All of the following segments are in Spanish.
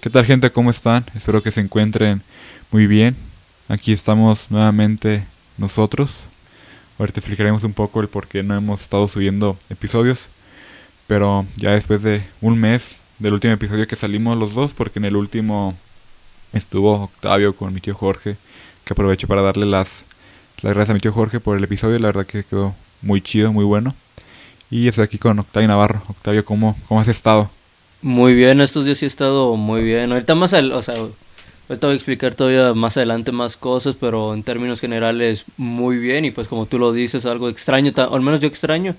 ¿Qué tal gente? ¿Cómo están? Espero que se encuentren muy bien. Aquí estamos nuevamente nosotros. Ahorita explicaremos un poco el por qué no hemos estado subiendo episodios. Pero ya después de un mes del último episodio que salimos los dos, porque en el último estuvo Octavio con mi tío Jorge, que aprovecho para darle las, las gracias a mi tío Jorge por el episodio. La verdad que quedó muy chido, muy bueno. Y estoy aquí con Octavio Navarro. Octavio, ¿cómo, cómo has estado? Muy bien, estos días sí he estado muy bien. Ahorita más, al, o sea, ahorita voy a explicar todavía más adelante más cosas, pero en términos generales muy bien y pues como tú lo dices, algo extraño, o al menos yo extraño,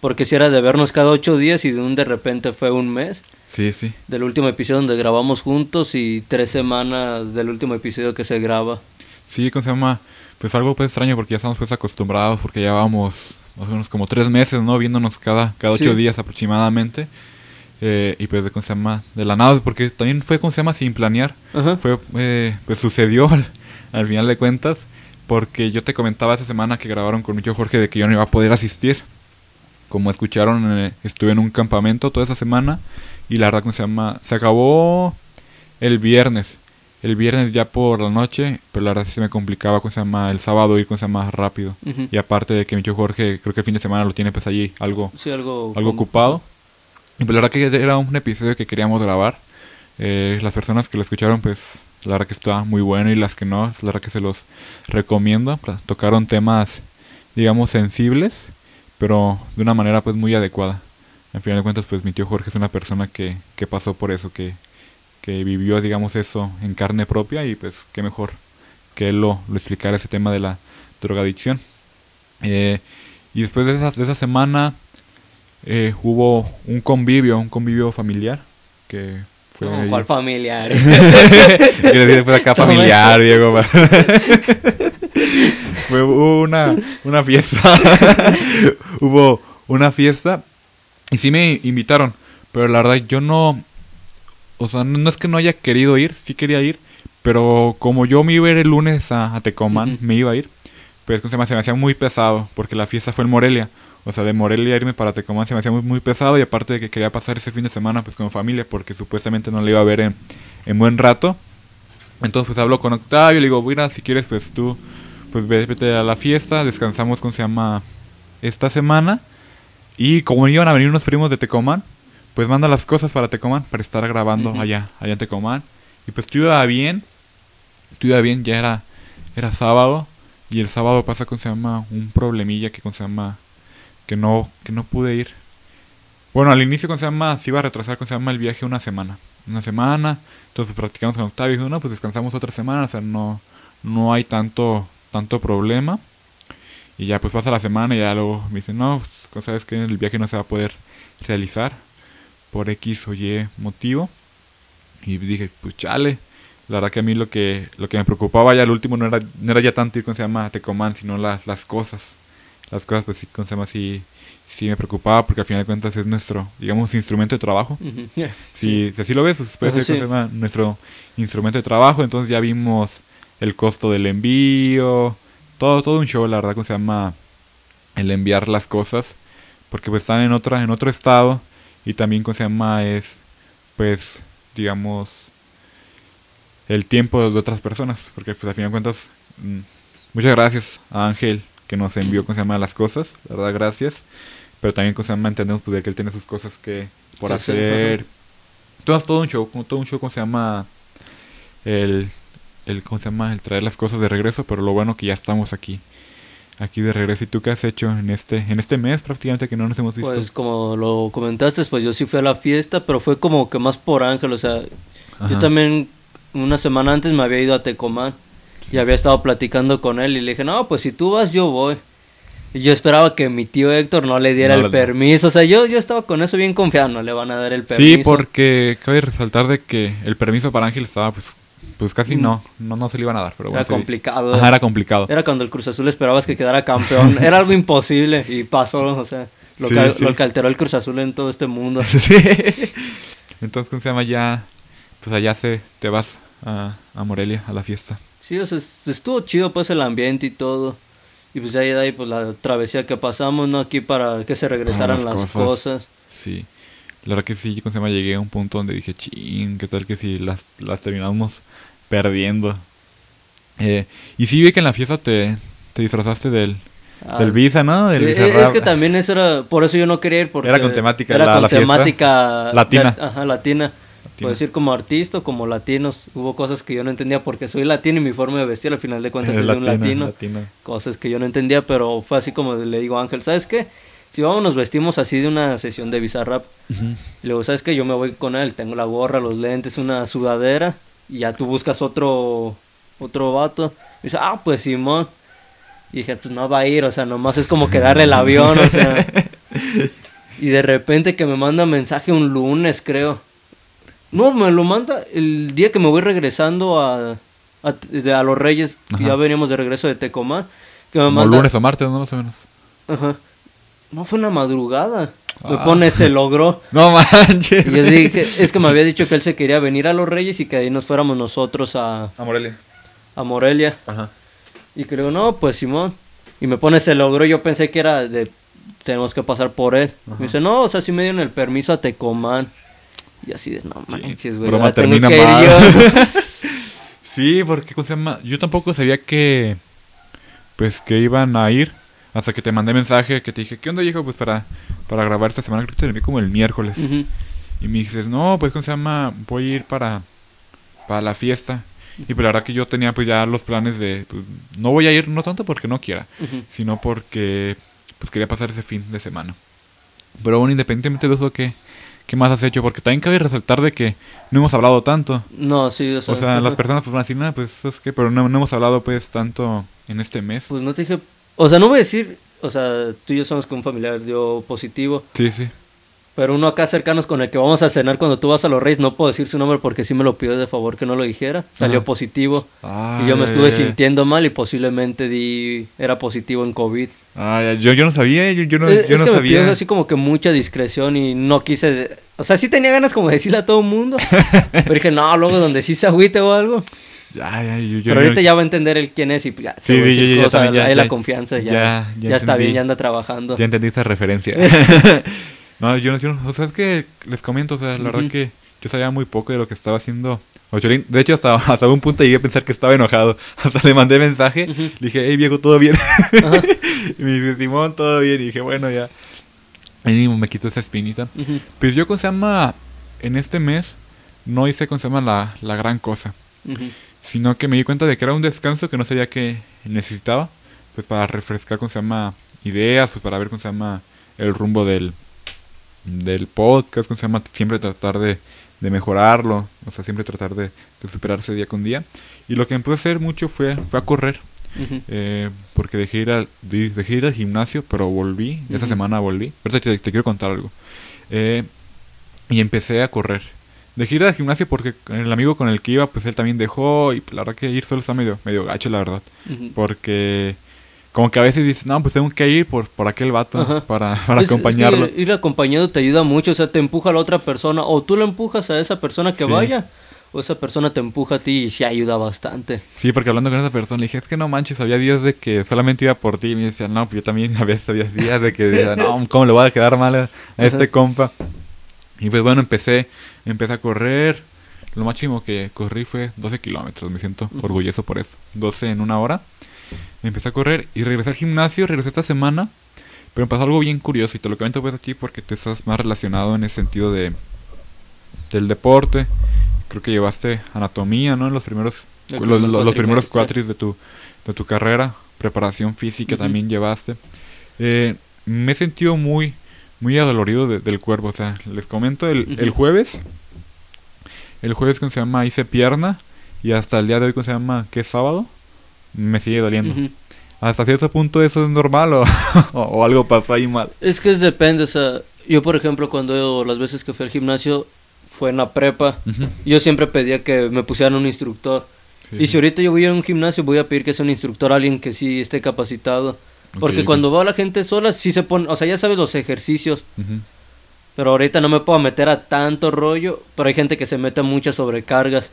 porque si era de vernos cada ocho días y de un de repente fue un mes. Sí, sí. Del último episodio donde grabamos juntos y tres semanas del último episodio que se graba. Sí, ¿cómo se llama? Pues algo pues extraño porque ya estamos pues acostumbrados, porque ya vamos más o menos como tres meses, ¿no? Viéndonos cada, cada ocho días aproximadamente. Eh, y pues cómo se llama de la nada porque también fue como se llama sin planear. Fue eh, pues sucedió al, final de cuentas porque yo te comentaba esa semana que grabaron con tío Jorge de que yo no iba a poder asistir. Como escucharon eh, estuve en un campamento toda esa semana y la verdad cómo se llama se acabó el viernes. El viernes ya por la noche pero la verdad sí se me complicaba cómo se llama el sábado ir con se llama rápido. Y aparte de que tío Jorge creo que el fin de semana lo tiene pues allí algo algo, algo ocupado pues la verdad que era un episodio que queríamos grabar. Eh, las personas que lo escucharon, pues la verdad que está muy bueno y las que no, la verdad que se los recomiendo. Tocaron temas, digamos, sensibles, pero de una manera pues muy adecuada. Al final de cuentas, pues mi tío Jorge es una persona que, que pasó por eso, que, que vivió, digamos, eso en carne propia y pues qué mejor que él lo, lo explicara ese tema de la drogadicción. Eh, y después de esa, de esa semana eh, hubo un convivio, un convivio familiar que fue ¿Cuál familiar? Quiero decir, acá familiar, Diego. fue una, una fiesta. hubo una fiesta y sí me invitaron, pero la verdad yo no, o sea, no, es que no haya querido ir, sí quería ir, pero como yo me iba a ir el lunes a, Tecomán, me iba a ir, pues se me, se me hacía muy pesado, porque la fiesta fue en Morelia. O sea, de Morelia irme para Tecomán se me hacía muy, muy pesado y aparte de que quería pasar ese fin de semana pues con familia porque supuestamente no le iba a ver en, buen rato. Entonces pues hablo con Octavio y le digo, mira, si quieres pues tú pues vete a la fiesta, descansamos con se llama esta semana y como iban a venir unos primos de Tecomán, pues manda las cosas para Tecomán para estar grabando allá, allá en Tecomán. Y pues tú iba bien, tú iba bien, ya era, era sábado y el sábado pasa con se llama un problemilla que con se llama que no, que no pude ir. Bueno, al inicio con se llama, se iba a retrasar con se llama el viaje una semana. Una semana, entonces practicamos con Octavio y dijo, no, pues descansamos otra semana, o sea, no, no hay tanto, tanto problema. Y ya pues pasa la semana y ya luego me dice, no, pues, sabes que el viaje no se va a poder realizar por X o Y motivo. Y dije, pues chale. La verdad que a mí lo que, lo que me preocupaba ya al último no era, no era ya tanto ir con se llama Tecomán, sino las, las cosas las cosas, pues sí, con sí, sí me preocupaba porque al final de cuentas es nuestro, digamos, instrumento de trabajo. si, así lo ves, pues puede ser nuestro instrumento de trabajo. Entonces ya vimos el costo del envío, todo, todo un show, la verdad, que se llama el enviar las cosas, porque pues están en otra, en otro estado y también con se llama es, pues, digamos, el tiempo de otras personas, porque pues al final de cuentas, mm, muchas gracias a Ángel que nos envió, ¿cómo se llama? Las cosas, verdad, gracias. Pero también, ¿cómo se llama? Entendemos pues, que él tiene sus cosas que por hacer. Entonces, todo un show, todo un show, ¿cómo se llama? El, el, ¿cómo se llama? El traer las cosas de regreso, pero lo bueno que ya estamos aquí. Aquí de regreso. ¿Y tú qué has hecho en este, en este mes prácticamente que no nos hemos visto? Pues como lo comentaste, pues yo sí fui a la fiesta, pero fue como que más por Ángel, o sea, yo también una semana antes me había ido a Tecomán. Y había estado platicando con él y le dije, no, pues si tú vas, yo voy. Y yo esperaba que mi tío Héctor no le diera el permiso. O sea, yo, yo estaba con eso bien confiado, no le van a dar el permiso. Sí, porque cabe resaltar de que el permiso para Ángel estaba pues pues casi mm. no, no, no se le iban a dar. Pero era complicado. Ajá, era complicado. Era cuando el Cruz Azul esperabas que quedara campeón. era algo imposible y pasó, o sea, lo, que, lo que alteró el Cruz Azul en todo este mundo. Sí. Entonces, ¿cómo se llama? Ya, pues allá se, te vas a, a Morelia a la fiesta. Sí, o sea, estuvo chido pues el ambiente y todo. Y pues ya de ahí pues la travesía que pasamos, ¿no? Aquí para que se regresaran las, cosas. Sí. La verdad que sí, ¿cómo se llama? Llegué a un punto donde dije, ching, ¿qué tal que si las, las terminamos perdiendo? Eh, y sí vi que en la fiesta te, te disfrazaste del, Ah, del Visa, ¿no? Del Eh, Visa es Rap. que también eso era, por eso yo no quería ir porque Era con temática era la- con la fiesta. temática Latina. de- ajá, latina. Puedo decir como artista o como latinos. Hubo cosas que yo no entendía porque soy latino y mi forma de vestir al final de cuentas Es es, de un latino. Cosas que yo no entendía, pero fue así como le digo a Ángel, ¿sabes qué? Si vamos nos vestimos así de una sesión de Bizarrap. Ujú. Y luego, ¿sabes qué? Yo me voy con él, tengo la gorra, los lentes, una sudadera y ya tú buscas otro otro vato. Y dice, "Ah, pues Simón." Y dije, "Pues no va a ir, o sea, nomás es como que darle el avión, o sea." Y de repente que me manda mensaje un lunes, creo. No, me lo manda el día que me voy regresando a a, de- a Los Reyes, Ajá. ya veníamos de regreso de Tecomán, que me Como manda lunes o martes, ¿no? Más o menos. Ajá. No fue una madrugada. Me Ah. pone se logró. No manches. Y yo dije, es que me había dicho que él se quería venir a Los Reyes y que ahí nos fuéramos nosotros a, A Morelia. a Morelia. Ajá. Y creo, no, pues Simón. Y me pone se logró. Yo pensé que era de, tenemos que pasar por él. Ajá. Me dice, no, o sea, sí me dieron el permiso a Tecomán. Y así de, no manches, güey. Tengo termina que ir mal. yo". sí, porque ¿cómo se llama? Yo tampoco sabía que pues que iban a ir hasta que te mandé mensaje que te dije, "¿Qué onda, viejo? Pues para para grabar esta semana, creo que te envié como el miércoles." Y me dices, "No, pues ¿cómo se llama? Voy a ir para para la fiesta." Y pues la verdad que yo tenía pues ya los planes de pues, no voy a ir no tanto porque no quiera, sino porque pues quería pasar ese fin de semana. Pero bueno, independientemente de eso, ¿qué, qué más has hecho? Porque también cabe resaltar de que no hemos hablado tanto. No, sí, o sea. O sea, las personas pues van a decir, nada, pues eso es que, pero no, no hemos hablado pues tanto en este mes. Pues no te dije. O sea, no voy a decir. O sea, tú y yo somos con un familiar dio positivo. Sí, sí. Pero uno acá cercanos con el que vamos a cenar cuando tú vas a los Reyes, no puedo decir su nombre porque sí me lo pidió de favor que no lo dijera. Salió Ajá. positivo. Ay, y yo me estuve ay. sintiendo mal y posiblemente di era positivo en COVID. Yo, yo no sabía, yo, yo no, es yo es no que me pidió sabía. así como que mucha discreción y no quise... O sea, sí tenía ganas como de decirle a todo el mundo. pero dije, no, luego donde sí se agüite o algo. Ay, ay, yo- pero ahorita yo- ya va a entender él quién es y ya. Sí, sí, yo- cosas, también ya- ahí ya- la confianza ya, ya- ya, ya está bien, ya anda trabajando. Ya entendí esa referencia. no, yo, no- yo no- o sea, es que les comento, o sea, la verdad que yo sabía muy poco de lo que estaba haciendo Ocholín. De hecho, hasta, hasta un punto llegué a pensar que estaba enojado. Hasta le mandé mensaje, le dije, hey viejo, ¿todo bien? Y me dice, Simón, todo bien. Y dije, bueno, ya. Ahí me quitó esa espinita. Ujú. Pues yo con se llama en este mes no hice con se llama la, la gran cosa, sino que me di cuenta de que era un descanso que no sabía que necesitaba, pues para refrescar con se llama ideas, pues para ver con se llama el rumbo del del podcast, con se llama siempre tratar de, de mejorarlo, o sea, siempre tratar de, de superarse día con día. Y lo que empecé a hacer mucho fue, fue a correr. Eh, porque dejé ir, al, de- dejé ir al gimnasio, pero volví. Esa semana volví. Ahorita te, te quiero contar algo. Eh, y empecé a correr. Dejé ir al gimnasio porque el amigo con el que iba, pues él también dejó. Y la verdad que ir solo está medio, medio gacho, la verdad. Porque como que a veces dices, no, pues tengo que ir por, por aquel vato Ajá. para, para Es- es que acompañarlo. ir acompañado te ayuda mucho, o sea, te empuja a la otra persona, o tú le empujas a esa persona que Sí. vaya, o esa persona te empuja a ti y sí ayuda bastante. Sí, porque hablando con esa persona, le dije, es que no manches, había días de que solamente iba por ti. Y me decía, no, pues yo también había había días de que, decía, no, ¿cómo le voy a quedar mal a, a este compa? Y pues bueno, empecé, empecé a correr. Lo máximo que corrí fue 12 kilómetros, me siento orgulloso por eso. 12 en una hora. Empecé a correr y regresé al gimnasio, regresé esta semana. Pero me pasó algo bien curioso y te lo comento pues a ti porque tú estás más relacionado en el sentido de del deporte. Creo que llevaste anatomía, ¿no? En los primeros los, primer los- los primeros cuatris de tu, de tu carrera, preparación física también llevaste. Eh, me he sentido muy, muy adolorido de- del cuerpo. O sea, les comento, el, el jueves, el jueves que se llama hice pierna y hasta el día de hoy que se llama, que es sábado, me sigue doliendo. Hasta cierto punto eso es normal o, o algo pasó ahí mal. Es que es depende, o sea, yo por ejemplo cuando las veces que fui al gimnasio fue en la prepa, yo siempre pedía que me pusieran un instructor. Sí, Y si ahorita yo voy a un gimnasio voy a pedir que sea un instructor, alguien que sí esté capacitado. Porque cuando veo a la gente sola sí se pone, o sea, ya sabes los ejercicios, pero ahorita no me puedo meter a tanto rollo, pero hay gente que se mete a muchas sobrecargas.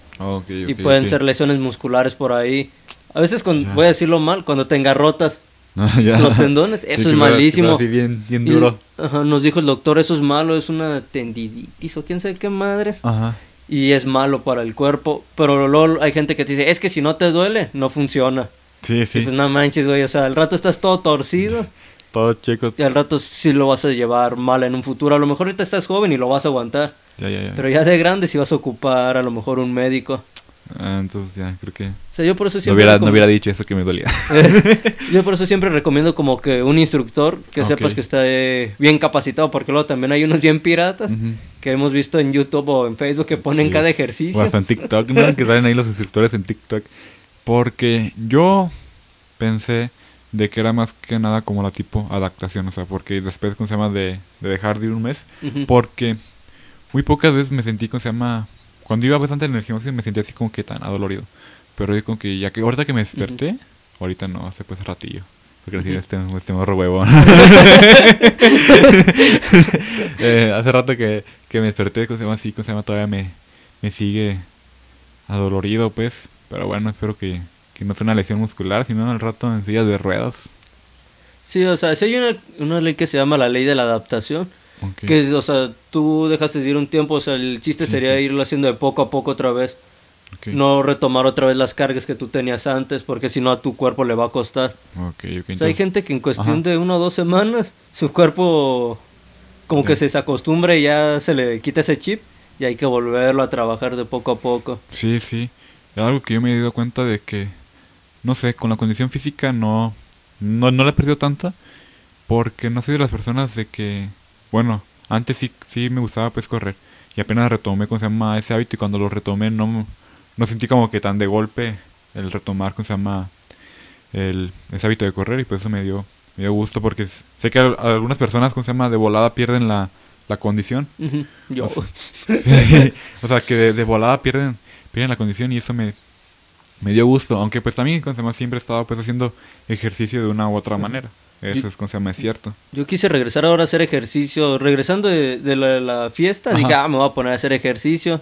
Y pueden ser lesiones musculares por ahí. A veces, Ya. voy a decirlo mal, cuando te engarrotas, Ah, los tendones, eso es malísimo. así bien, bien Y- duro. ajá, nos dijo el doctor, eso es malo, es una tendiditis o quién sabe qué madres. Ajá. Y es malo para el cuerpo. Pero luego hay gente que te dice, es que si no te duele, no funciona. Sí, Y sí. pues no manches, güey, o sea, al rato estás todo torcido. Todo chico. Y al rato sí lo vas a llevar mal en un futuro. A lo mejor ahorita estás joven y lo vas a aguantar. Ya, ya, ya. Pero ya de grande sí vas a ocupar a lo mejor un médico. Ah, entonces ya, creo que... O sea, yo por eso No hubiera, no recom- hubiera dicho eso que me dolía. yo por eso siempre recomiendo como que un instructor que sepas que está eh, bien capacitado. Porque luego también hay unos bien piratas que hemos visto en YouTube o en Facebook que ponen Sí. cada O ejercicio. hasta en TikTok, ¿no? Que salen ahí los instructores en TikTok. Porque yo pensé de que era más que nada como la tipo adaptación. O sea, porque después, ¿cómo se llama? De, de dejar de ir un mes. Porque muy pocas veces me sentí, ¿cómo se llama? Cuando iba bastante en el gimnasio me sentía así como que tan adolorido. Pero yo como que ya que ahorita que me desperté, ahorita no, hace pues ratillo. Porque así Ujú. este, este morro huevón. Eh, hace rato que, que me desperté, ¿cómo se llama? Así, ¿cómo se llama? Todavía me, me sigue adolorido, pues. Pero bueno, espero que, que no sea una lesión muscular, sino al rato en silla de ruedas. Sí, o sea, si hay una, una ley que se llama la ley de la adaptación. Ok. Que, o sea, tú dejaste de ir un tiempo, o sea, el chiste Sí, sería sí. irlo haciendo de poco a poco otra vez. Ok. No retomar otra vez las cargas que tú tenías antes, porque si no a tu cuerpo le va a costar. Ok, ok. o sea, hay gente que en cuestión Ajá. de una o dos semanas, su cuerpo como que se desacostumbra y ya se le quita ese chip y hay que volverlo a trabajar de poco a poco. Sí, sí. Es algo que yo me he dado cuenta de que, no sé, con la condición física no, no, no la he perdido tanto. Porque no soy de las personas de que, bueno, antes sí, sí me gustaba pues correr. Y apenas retomé, ¿cómo se llama? Ese hábito y cuando lo retomé no, no sentí como que tan de golpe el retomar, ¿cómo se llama? El, ese hábito de correr y pues eso me dio, me dio gusto porque sé que al- algunas personas, ¿cómo se llama? De volada pierden la, la condición. Yo. O sea, sí, o sea, que de, de volada pierden, pierden la condición y eso me, me dio gusto. Aunque pues también, ¿cómo se llama? Siempre he estado pues haciendo ejercicio de una u otra manera. Eso Y- es, ¿cómo se llama? Es cierto. Yo quise regresar ahora a hacer ejercicio. Regresando de, de la, la fiesta, Ajá. dije, ah, me voy a poner a hacer ejercicio.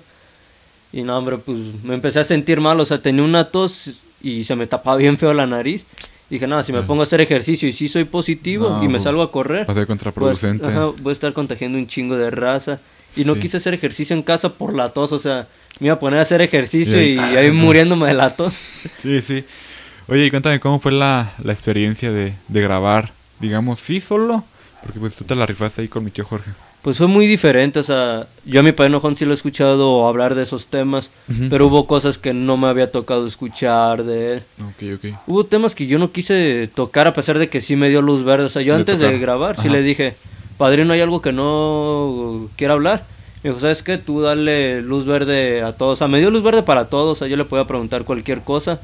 Y no, hombre, pues me empecé a sentir mal. O sea, tenía una tos y se me tapaba bien feo la nariz. Dije, no, si me Ajá. pongo a hacer ejercicio y sí soy positivo No, y me salgo a correr, Va a ser pues, contraproducente. ajá, voy a estar contagiando un chingo de raza. Y no Sí. quise hacer ejercicio en casa por la tos. O sea, me iba a poner a hacer ejercicio Y y, ahí- ahí ah, muriéndome de la tos. Sí, sí. Oye, y cuéntame cómo fue la, la experiencia de, de grabar, digamos, sí solo, porque pues tú te la rifaste ahí con mi tío Jorge. Pues fue muy diferente, o sea, yo a mi padre Juan sí lo he escuchado hablar de esos temas, pero hubo cosas que no me había tocado escuchar de él. Ok, ok. Hubo temas que yo no quise tocar a pesar de que sí me dio luz verde, o sea, yo De antes de grabar sí Ajá. le dije, padrino, hay algo que no quiera hablar. Me dijo, ¿sabes qué? Tú dale luz verde a todos, o sea, me dio luz verde para todos, o sea, yo le podía preguntar cualquier cosa,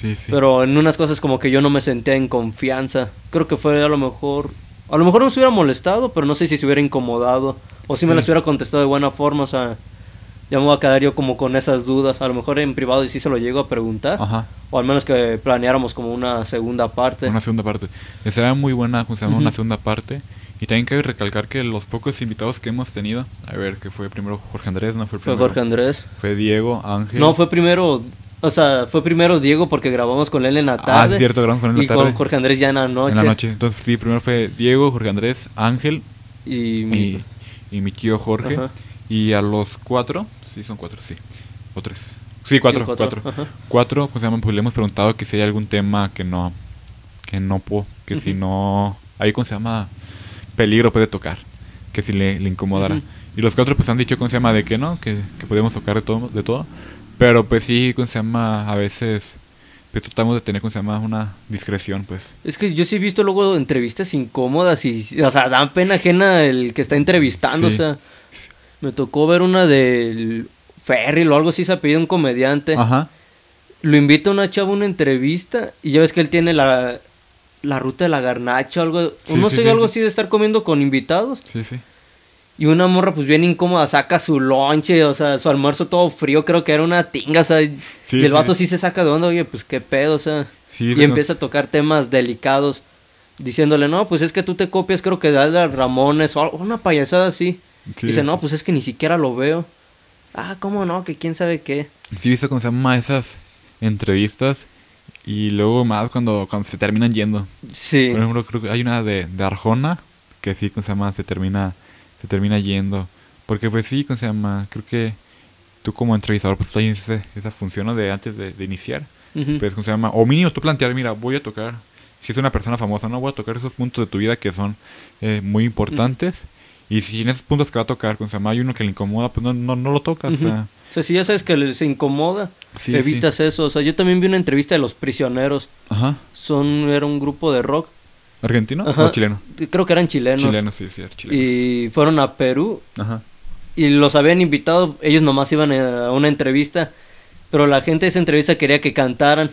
Sí, sí. pero en unas cosas como que yo no me sentía en confianza. Creo que fue a lo mejor. A lo mejor no se hubiera molestado, pero no sé si se hubiera incomodado. O si me las hubiera contestado de buena forma. O sea, ya me voy a quedar yo como con esas dudas. A lo mejor en privado y sí se lo llego a preguntar. Ajá. O al menos que planeáramos como una segunda parte. Una segunda parte. Será muy buena, ¿cómo se llama? Una segunda parte. Y también cabe recalcar que los pocos invitados que hemos tenido, a ver, que fue primero Jorge Andrés, no fue el Fue primero. Jorge Andrés. Fue Diego, Ángel. No, fue primero. O sea, fue primero Diego porque grabamos con él en la Ah, tarde. es cierto, grabamos con él en la Y tarde. con Jorge Andrés ya en la noche. En la noche. Entonces, sí, primero fue Diego, Jorge Andrés, Ángel Y. y, y mi tío Jorge. Ajá. Y a los cuatro, sí, son cuatro, sí. O tres. Sí, cuatro, Sí, cuatro. cuatro, Cuatro, pues, llaman, pues le hemos preguntado que si hay algún tema que no, que no puedo, que si no, ahí cómo se llama, peligro puede tocar, que si le, le incomodara. Y los cuatro pues han dicho cómo se llama de que no, que, que podemos tocar de todo, de todo. Pero pues sí, cómo se llama, a veces, pues tratamos de tener cómo se llama una discreción, pues. Es que yo sí he visto luego entrevistas incómodas y, o sea, dan pena ajena el que está entrevistando, Sí. o sea, me tocó ver una del Ferry o algo así, se ha pedido un comediante, Ajá. lo invita una chava a una entrevista y ya ves que él tiene la, la ruta de la garnacha o algo, Sí, no sí, sé, algo sí. así de estar comiendo con invitados Sí, sí. Y una morra pues bien incómoda saca su lonche, o sea, su almuerzo todo frío, creo que era una tinga, o sea, y el vato sí se saca de onda, oye, pues qué pedo, o sea, Sí, y empieza a tocar temas delicados, diciéndole, no, pues es que tú te copias, creo que de Adal Ramones o una payasada así. Sí. Dice, no, pues es que ni siquiera lo veo. Ah, ¿cómo no? Que quién sabe qué. Sí, visto cómo se llama esas entrevistas Y luego más cuando, cuando se terminan yendo. Sí. Por ejemplo, creo que hay una de, de Arjona que sí, ¿cómo se llama? Se termina, se termina yendo. Porque pues sí, ¿cómo se llama? Creo que tú como entrevistador pues tienes ese- esa función ¿no? de antes de, de iniciar. Ujú. Pues, ¿cómo se llama? O mínimo tú plantear, mira, voy a tocar, si es una persona famosa, no voy a tocar esos puntos de tu vida que son eh, muy importantes. Y si en esos puntos que va a tocar, ¿cómo se llama? Hay uno que le incomoda, pues no, no, no lo tocas. o Ujú. sea, O sea, si ya sabes que le- se incomoda, Sí, evitas eso. O sea, yo también vi una entrevista de los prisioneros. Ajá. Son, era un grupo de rock. ¿Argentino Ajá. o chileno? Creo que eran chilenos. Chileno, sí, sí, chilenos. Y fueron a Perú Ajá. y los habían invitado. Ellos nomás iban a una entrevista. Pero la gente de esa entrevista quería que cantaran.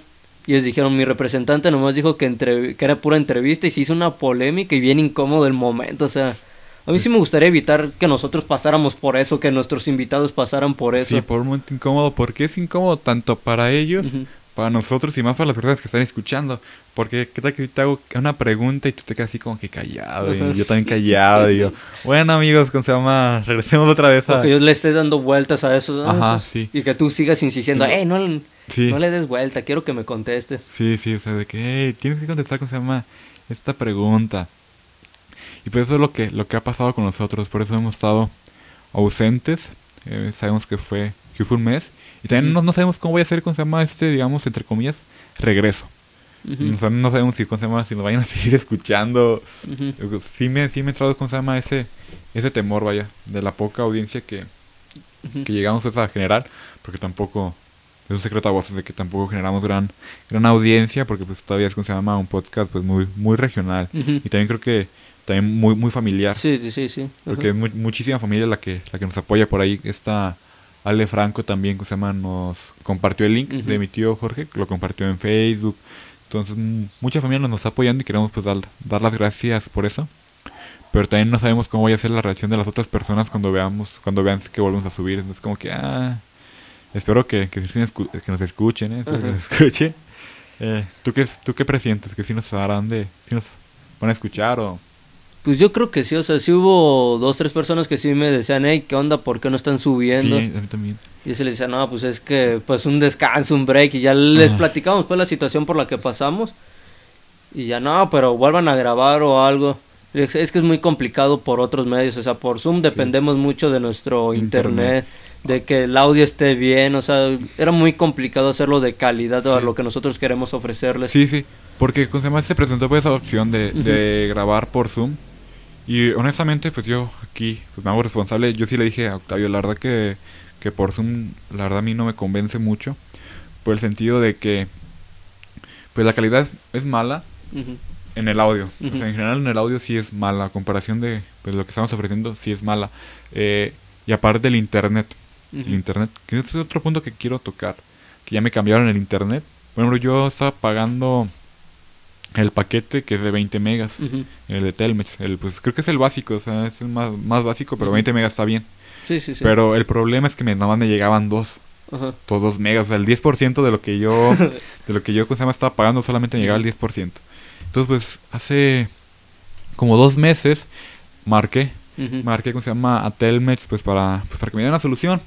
Y ellos dijeron, mi representante nomás dijo que, entre- que era pura entrevista y se hizo una polémica y bien incómodo el momento. O sea, a mí sí me gustaría evitar que nosotros pasáramos por eso, que nuestros invitados pasaran por eso. Sí, por un momento incómodo, porque es incómodo tanto para ellos, Ujú. Para nosotros y más para las personas que están escuchando. Porque qué tal que te hago una pregunta y tú te quedas así como que callado, y yo también callado, y yo, bueno amigos, ¿cómo se llama? Regresemos otra vez a... que yo le esté dando vueltas a eso. Ajá, sí. Y que tú sigas insistiendo, eh, no, Sí. no le des vuelta, quiero que me contestes. Sí, sí, o sea, de que "Hey, tienes que contestar, ¿cómo se llama? Esta pregunta. Y pues eso es lo que, lo que ha pasado con nosotros, por eso hemos estado ausentes, eh, sabemos que fue, que fue un mes, y también no, no sabemos cómo voy a hacer, ¿cómo se llama? Este, digamos, entre comillas, regreso. O sea, no sabemos si, ¿cómo se llama? si nos vayan a seguir escuchando. ujú. Sí me, sí me entrado, ¿cómo se llama? Ese, ese temor, vaya, de la poca audiencia que, que llegamos a generar, porque tampoco, es un secreto a voces de que tampoco generamos gran, gran audiencia, porque pues todavía es, ¿cómo se llama? Un podcast pues muy, muy regional. Ujú. Y también creo que también muy, muy familiar, Sí, sí, sí, sí. porque Ajá. es mu- muchísima familia la que, la que nos apoya por ahí. Está Ale Franco también, ¿cómo se llama? Nos compartió el link Ujú. de mi tío Jorge, lo compartió en Facebook. Entonces, mm, mucha familia nos, nos está apoyando y queremos pues dar, dar las gracias por eso. Pero también no sabemos cómo vaya a ser la reacción de las otras personas cuando veamos, cuando vean que volvemos a subir. Entonces como que ah espero que, que, nos escu- que nos escuchen, ¿eh? Espero que Ajá. nos escuchen. Eh, ¿tú qué tú qué presientes? ¿Que sí nos harán de, sí nos van a escuchar o Pues yo creo que sí, o sea, sí hubo dos, tres personas que sí me decían, hey, ¿qué onda? ¿Por qué no están sí, subiendo? a mí también. Y se les decía, no, pues es que, pues un descanso, un break, y ya les Ajá. platicamos pues la situación por la que pasamos. Y ya, no, pero vuelvan a grabar o algo. Es que es muy complicado por otros medios, o sea, por Zoom dependemos mucho de nuestro internet, Internet. de que el audio esté bien, o sea, era muy complicado hacerlo de calidad a Sí. lo que nosotros queremos ofrecerles. Sí, sí, porque con se presentó pues esa opción de, Ujú. de grabar por Zoom y honestamente pues yo aquí pues me hago responsable, yo sí le dije a Octavio, la verdad que, que por Zoom la verdad a mí no me convence mucho por el sentido de que pues la calidad es, es mala en el audio, o sea en general en el audio sí es mala, a comparación de pues, lo que estamos ofreciendo sí es mala. Eh, y aparte del internet, el internet, que es otro punto que quiero tocar, que ya me cambiaron el internet. Por ejemplo, yo estaba pagando el paquete que es de 20 megas, el de Telmex, el, pues creo que es el básico, o sea, es el más, más básico, pero Ujú. 20 megas está bien. Sí, sí, sí. Pero el problema es que me, nada más me llegaban dos, Ajá. todos dos megas, o sea, el 10% de lo que yo, de lo que yo, ¿cómo se llama? estaba pagando solamente me llegaba el 10%. Entonces, pues, hace como dos meses marqué Ujú. marqué, ¿cómo se llama? A Telmex, pues para, pues para que me dieran una solución.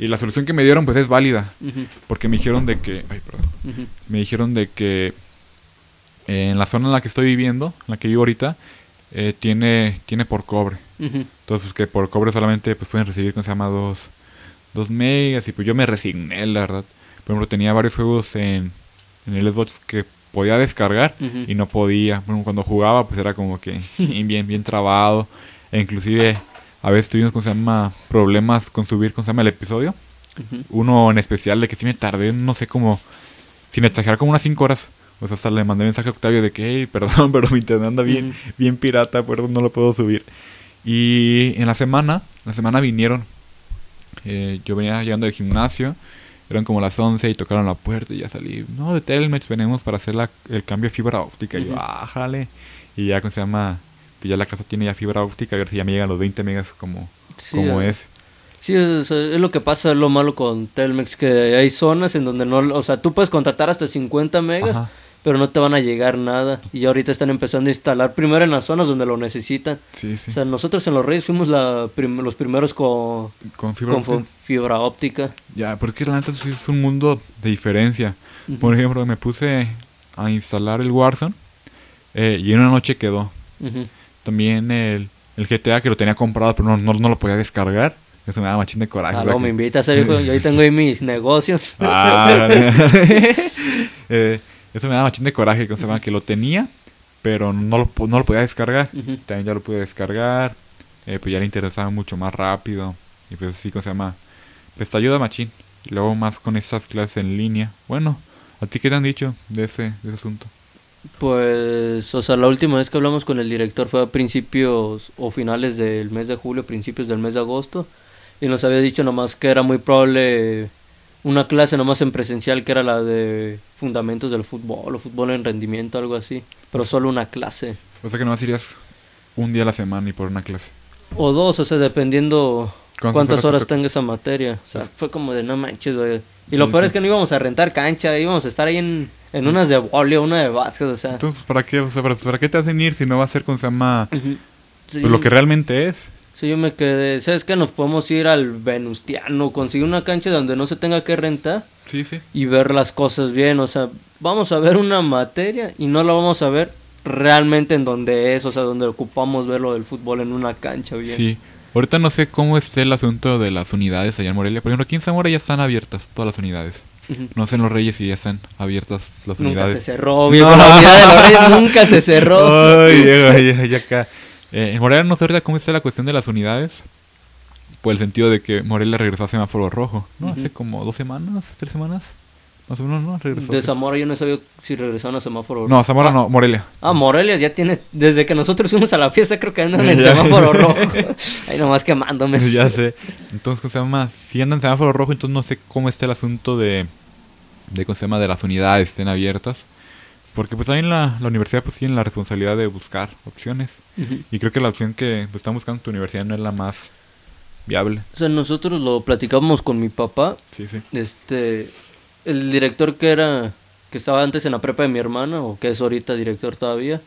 Y la solución que me dieron, pues es válida. Porque me dijeron de que, ay, perdón. Me dijeron de que eh, en la zona en la que estoy viviendo, en la que vivo ahorita, eh, tiene, tiene por cobre. Entonces, pues que por cobre solamente pues pueden recibir, ¿cómo se llama? Dos, dos megas. Y pues yo me resigné, la verdad. Por ejemplo, tenía varios juegos en, en el Xbox que podía descargar y no podía. Bueno, cuando jugaba, pues era como que bien, bien, trabado. E inclusive a veces tuvimos, ¿cómo se llama? Problemas con subir, ¿cómo se llama? El episodio. Uno en especial de que sí me tardé, no sé cómo, sin exagerar, como unas 5 horas. O sea, hasta le mandé mensaje a Octavio de que, hey, perdón, pero mi internet anda bien, Ujú. bien pirata, por eso no lo puedo subir. Y en la semana, la semana vinieron. eh, yo venía llegando del gimnasio, eran como las 11 y tocaron la puerta y ya salí. No, de Telmex venimos para hacer la- el cambio de fibra óptica. Y yo, ah, jale. Y ya, ¿cómo se llama? Pues ya la casa tiene ya fibra óptica, a ver si ya me llegan los 20 megas como, Sí, como eh. es. Sí, sea, es lo que pasa, es lo malo con Telmex, que hay zonas en donde no, o sea, tú puedes contratar hasta 50 megas, Ajá. Pero no te van a llegar nada. Y ahorita están empezando a instalar primero en las zonas donde lo necesitan. Sí, sí. O sea, nosotros en Los Reyes fuimos la prim- los primeros con, con fibra con óptica. fibra óptica. Ya, porque la neta es un mundo de diferencia. Por ejemplo, me puse a instalar el Warzone eh, y en una noche quedó. También el, el GTA que lo tenía comprado, pero no, no, no lo podía descargar. Eso me da machín de coraje. Ah, o sea no, me invitas, hijo. Yo ahí tengo ahí mis negocios. Ah. Eh, eso me da machín de coraje, que, que lo tenía, pero no lo, no lo podía descargar. También ya lo pude descargar, eh, pues ya le interesaba mucho más rápido. Y pues sí, ¿cómo se llama? Pues te ayuda machín. Y luego más con esas clases en línea. Bueno, ¿a ti qué te han dicho de ese, de ese asunto? Pues, o sea, la última vez que hablamos con el director fue a principios o finales del mes de julio, principios del mes de agosto. Y nos había dicho nomás que era muy probable una clase nomás en presencial, que era la de fundamentos del fútbol o fútbol en rendimiento, algo así. Pero solo una clase. O sea que nomás irías un día a la semana y por una clase. O dos, o sea, dependiendo ¿Cuántas cuántas horas tenga esa materia. O sea, fue como de no manches, güey. Y lo Sí, peor sí. es que no íbamos a rentar cancha, íbamos a estar ahí en, en unas de voleo, una de básquet, o sea. Entonces, ¿para qué, o sea, para, para qué te hacen ir si no va a ser con se llama. Sí, pues, lo que realmente es? Sí, yo me quedé. ¿Sabes qué? Nos podemos ir al Venustiano, conseguir una cancha donde no se tenga que rentar Sí, sí. y ver las cosas bien. O sea, vamos a ver una materia y no la vamos a ver realmente en donde es, o sea, donde ocupamos ver lo del fútbol en una cancha bien. Sí. Ahorita no sé cómo esté el asunto de las unidades allá en Morelia. Por ejemplo, aquí en Zamora ya están abiertas todas las unidades. No sé en Los Reyes si ya están abiertas las Nunca unidades. se cerró, viejo. La unidad de los Reyes nunca se cerró. Ay, ya, ya, ya acá. Eh, en Morelia no sé ahorita cómo está la cuestión de las unidades. Por el sentido de que Morelia regresó a semáforo rojo. ¿no? Hace como dos semanas, tres semanas. Más o menos, ¿no? Regresó. De Zamora yo no sabía si regresaron a semáforo rojo. No, Zamora Ah, no, Morelia. Ah, Morelia ya tiene, desde que nosotros fuimos a la fiesta creo que andan en semáforo rojo. Ahí nomás quemándome. ya sé. Entonces, ¿cómo se llama? Si andan en semáforo rojo, entonces no sé cómo está el asunto de, de ¿cómo se llama? De las unidades estén abiertas. Porque pues ahí en la, la universidad pues tienen la responsabilidad de buscar opciones. Y creo que la opción que pues, están buscando en tu universidad no es la más viable. O sea, nosotros lo platicamos con mi papá. Sí, sí. Este, el director que era, que estaba antes en la prepa de mi hermana, o que es ahorita director todavía,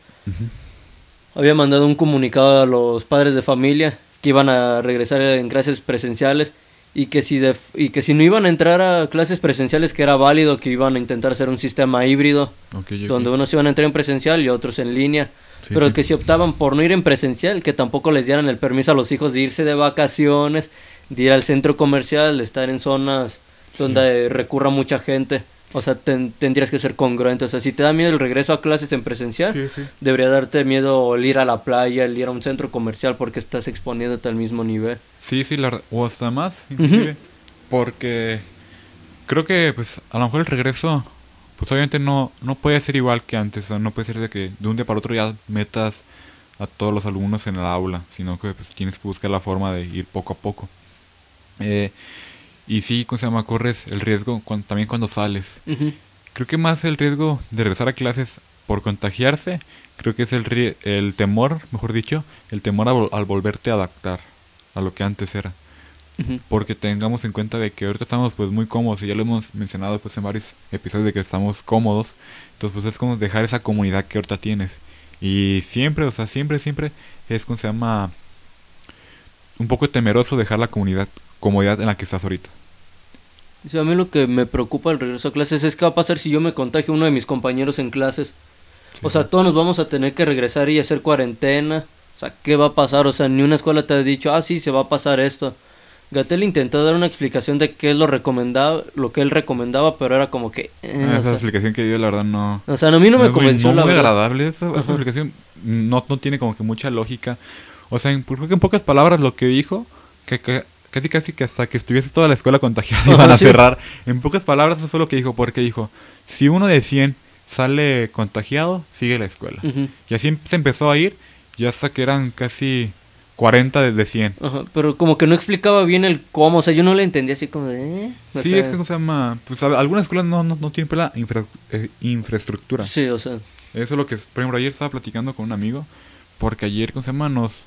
había mandado un comunicado a los padres de familia que iban a regresar en clases presenciales y que si de- y que si no iban a entrar a clases presenciales que era válido que iban a intentar hacer un sistema híbrido donde unos iban a entrar en presencial y otros en línea. Sí, pero sí. que si optaban por no ir en presencial que tampoco les dieran el permiso a los hijos de irse de vacaciones de ir al centro comercial de estar en zonas donde recurra mucha gente o sea ten- tendrías que ser congruente o sea si te da miedo el regreso a clases en presencial Sí, sí. debería darte miedo el ir a la playa el ir a un centro comercial porque estás exponiéndote al mismo nivel Sí, sí, la o hasta más, inclusive. Porque creo que, pues, a lo mejor el regreso, pues obviamente no, no puede ser igual que antes. O sea, no puede ser de que de un día para otro ya metas a todos los alumnos en el aula, sino que pues tienes que buscar la forma de ir poco a poco. Eh, y sí, ¿cómo se llama? Corres el riesgo cuan- también cuando sales. Creo que más el riesgo de regresar a clases por contagiarse, creo que es el, el temor, mejor dicho, el temor a vol- al volverte a adaptar a lo que antes era. Porque tengamos en cuenta de que ahorita estamos pues muy cómodos y ya lo hemos mencionado pues en varios episodios de que estamos cómodos. Entonces pues es como dejar esa comunidad que ahorita tienes. Y siempre, o sea, siempre, siempre es como se llama un poco temeroso dejar la comunidad, comodidad en la que estás ahorita. Sí, a mí lo que me preocupa al regreso a clases es qué va a pasar si yo me contagio uno de mis compañeros en clases. O sea, todos nos vamos a tener que regresar y hacer cuarentena. O sea, ¿qué va a pasar? O sea, ni una escuela te ha dicho, ah, sí, se va a pasar esto. Gatel intentó dar una explicación de qué es lo recomendaba, lo que él recomendaba, pero era como que... eh, Ah, o, esa sea, explicación que dio la verdad no... o sea, a mí no me muy- convenció no la muy verdad. agradable esa, esa explicación no, no tiene como que mucha lógica o sea en, en pocas palabras lo que dijo que, que casi casi que hasta que estuviese toda la escuela contagiada Ajá, iban a sí. cerrar. En pocas palabras eso fue lo que dijo porque dijo si uno de 100 sale contagiado sigue la escuela. Y así se empezó a ir y hasta que eran casi 40 de, de 100 Ajá, pero como que no explicaba bien el cómo, o sea, yo no le entendía así como de... eh, sí sea, es que eso se llama pues a- algunas escuelas no, no, no tienen la infra- eh, infraestructura. Sí, o sea, Eso es lo que, por ejemplo, ayer estaba platicando con un amigo, porque ayer, ¿cómo se llama? Nos,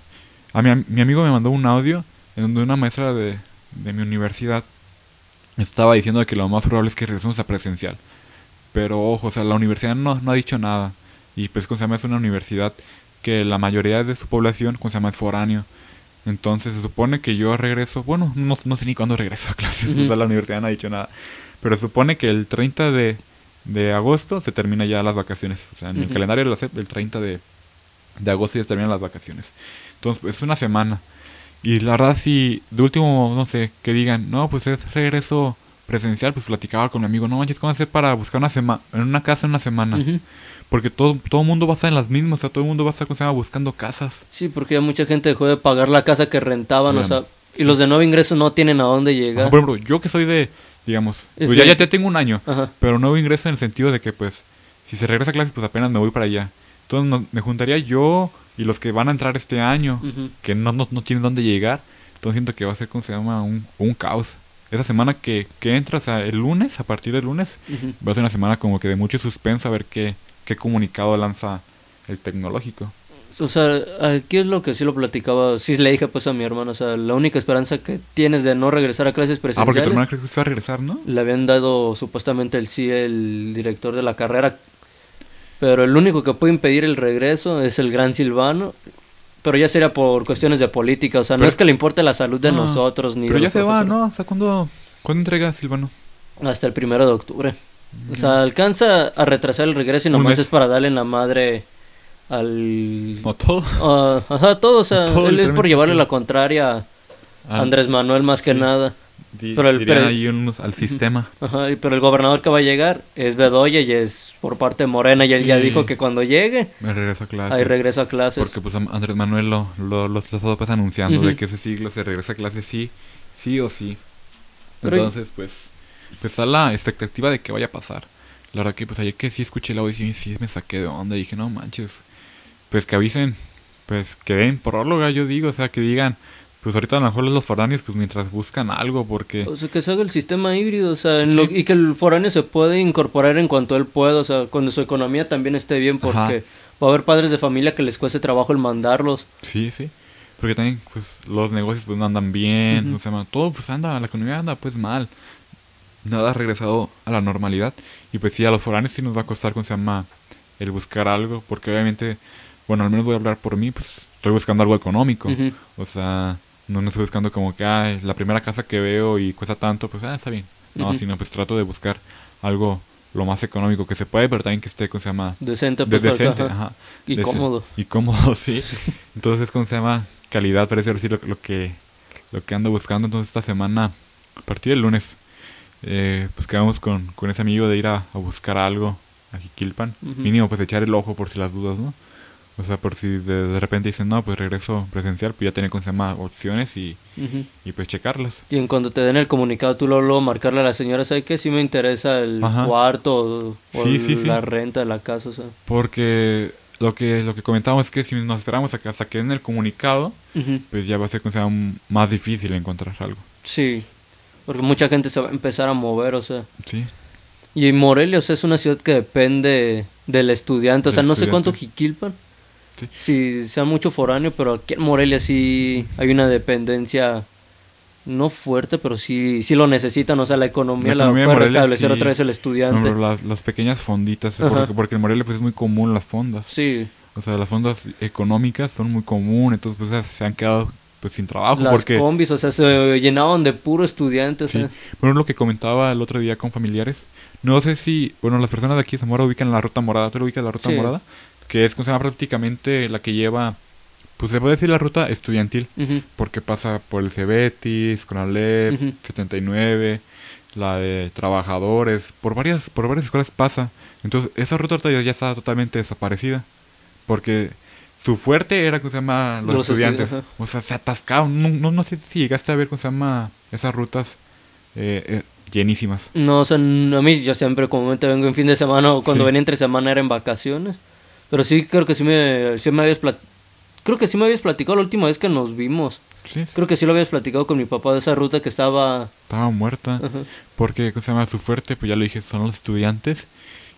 a mi amigo me mandó un audio en donde una maestra de, de mi universidad estaba diciendo que lo más probable es que regresemos a presencial. Pero ojo, o sea, la universidad no, no ha dicho nada. Y pues, ¿cómo se llama? Es una universidad que la mayoría de su población, ¿cómo se llama? Es foráneo. Entonces se supone que yo regreso, bueno, no, no sé ni cuándo regreso a clases, o sea, la universidad no ha dicho nada. Pero se supone que el 30 de, de agosto se termina ya las vacaciones. O sea, en el calendario de la el 30 de, de agosto ya terminan las vacaciones. Entonces, pues, es una semana. Y la verdad, si de último, no sé, que digan, no, pues es regreso presencial, pues platicaba con mi amigo, no manches, ¿cómo hacer para buscar una semana, en una casa en una semana? Porque todo todo el mundo va a estar en las mismas, o sea, todo el mundo va a estar ¿cómo se llama? buscando casas. Sí, porque ya mucha gente dejó de pagar la casa que rentaban, o sea, y los de nuevo ingreso no tienen a dónde Ajá, llegar. por ejemplo, yo que soy de, digamos, Es pues ya, ya, ya tengo un año, Ajá. pero nuevo ingreso en el sentido de que, pues, si se regresa a clases, pues apenas me voy para allá. Entonces no- me juntaría yo y los que van a entrar este año, que no, no, no tienen dónde llegar. Entonces siento que va a ser, como se llama, un, un caos. Esa semana que, que entra, o sea, el lunes, a partir del lunes, Ujú. va a ser una semana como que de mucho suspenso a ver qué, qué comunicado lanza el tecnológico. O sea, aquí es lo que sí lo platicaba, sí le dije pues a mi hermano, o sea, la única esperanza que tienes de no regresar a clases Ah, porque tu presenciales, hermana cree que se va a regresar, ¿no? le habían dado supuestamente el sí el director de la carrera, pero el único que puede impedir el regreso es el gran Silvano, pero ya sería por cuestiones de política, o sea, no es que le importe la salud de Ah, nosotros ni Pero de ya se va. ¿no? O sea, ¿cuándo, ¿cuándo entrega Silvano? Hasta el primero de octubre. O sea, alcanza a retrasar el regreso y nomás es para darle en la madre al... No todo. Ah, ajá, todo, o sea, Todo, él es por llevarle la contraria a Andrés Manuel más que sí. nada. Di- pero el dirían ahí unos al sistema. Ajá, pero el gobernador que va a llegar es Bedoya y es por parte de Morena y él ya dijo que cuando llegue, Me regreso a clases. ahí regresa a clases. Porque pues Andrés Manuel lo, lo, lo, lo estado pues anunciando de que ese siglo se regresa a clases sí, sí o sí. Pero- Entonces pues, pues está la expectativa de que vaya a pasar. La verdad que pues ayer que sí escuché el audio y sí, sí me saqué de onda y dije no manches. Pues que avisen, pues que den próloga yo digo, o sea que digan, pues ahorita a lo mejor los foráneos pues mientras buscan algo porque... O sea, que se haga el sistema híbrido, o sea, en Sí. lo- y que el foráneo se puede incorporar en cuanto él pueda, o sea, cuando su economía también esté bien, porque Ajá. va a haber padres de familia que les cueste trabajo el mandarlos. Sí, sí. Porque también, pues, los negocios pues no andan bien, Ujú. o sea, todo pues anda, la economía anda pues mal. Nada ha regresado a la normalidad. Y pues sí, a los foráneos sí nos va a costar, ¿cómo se llama? El buscar algo, porque obviamente, bueno, al menos voy a hablar por mí, pues estoy buscando algo económico. O sea, no, no estoy buscando como que, ay, la primera casa que veo y cuesta tanto, pues, ah, está bien. No, sino pues trato de buscar algo lo más económico que se puede, pero también que esté, ¿cómo se llama? Decente, De- pues, decente, ajá. ajá. Y Dece- cómodo. Y cómodo, sí. Entonces, ¿cómo se llama? Calidad, parece sí lo, lo que lo que ando buscando. Entonces, esta semana, a partir del lunes, eh, pues quedamos con, con ese amigo de ir a, a buscar algo a Jiquilpan. Mínimo, pues echar el ojo por si las dudas, ¿no? O sea, por si de, de repente dicen, no, pues regreso presencial, pues ya ¿cómo se llama? Opciones y, y pues checarlas. Y en cuando te den el comunicado, tú luego, luego marcarle a la señora, ¿sabes qué? Si me interesa el Ajá. cuarto o, o Sí, sí, sí. la renta de la casa, o sea. Porque lo que lo que comentábamos es que si nos esperamos hasta que den el comunicado, pues ya va a ser, ¿cómo se llama? más difícil encontrar algo. Sí, porque mucha gente se va a empezar a mover, o sea. Sí. Y Morelia, o sea, es una ciudad que depende del estudiante, o sea, Del no sé cuánto. Jiquilpan, Sí. si sea mucho foráneo, pero aquí en Morelia sí hay una dependencia no fuerte, pero sí sí lo necesitan, o sea, la economía La la, economía de puede restablecer sí. otra vez el estudiante. las, las pequeñas fonditas, porque, porque en Morelia pues es muy común las fondas. Sí, O sea, las fondas económicas son muy común, entonces pues se han quedado pues sin trabajo las porque combis, o sea, se llenaban de puro estudiante, o sí. sea. Bueno, lo que comentaba el otro día con familiares, no sé si, bueno, las personas de aquí de Zamora ubican la ruta morada, ¿tú lo ubicas la ruta Sí. morada? Que es como se llama prácticamente la que lleva pues se puede decir la ruta estudiantil porque pasa por el Cebetis, Conalep, Ujú. 79, la de trabajadores, por varias, por varias escuelas pasa. Entonces, esa ruta ya, está totalmente desaparecida. Porque su fuerte era, ¿cómo se llama? Los, Los estudiantes. O sea, se atascaban. No, no, no sé si llegaste a ver, ¿cómo se llama? Esas rutas eh, eh, llenísimas. No, o sea, a mí yo siempre comúnmente vengo en fin de semana o cuando Sí. venía entre semana era en vacaciones. Pero sí, creo que sí me, sí me habías plat- Creo que sí me habías platicado la última vez que nos vimos. Sí, Creo que sí lo habías platicado con mi papá de esa ruta que estaba... estaba muerta. Ajá. Porque, ¿cómo se llama? Su fuerte, pues ya lo dije, son los estudiantes.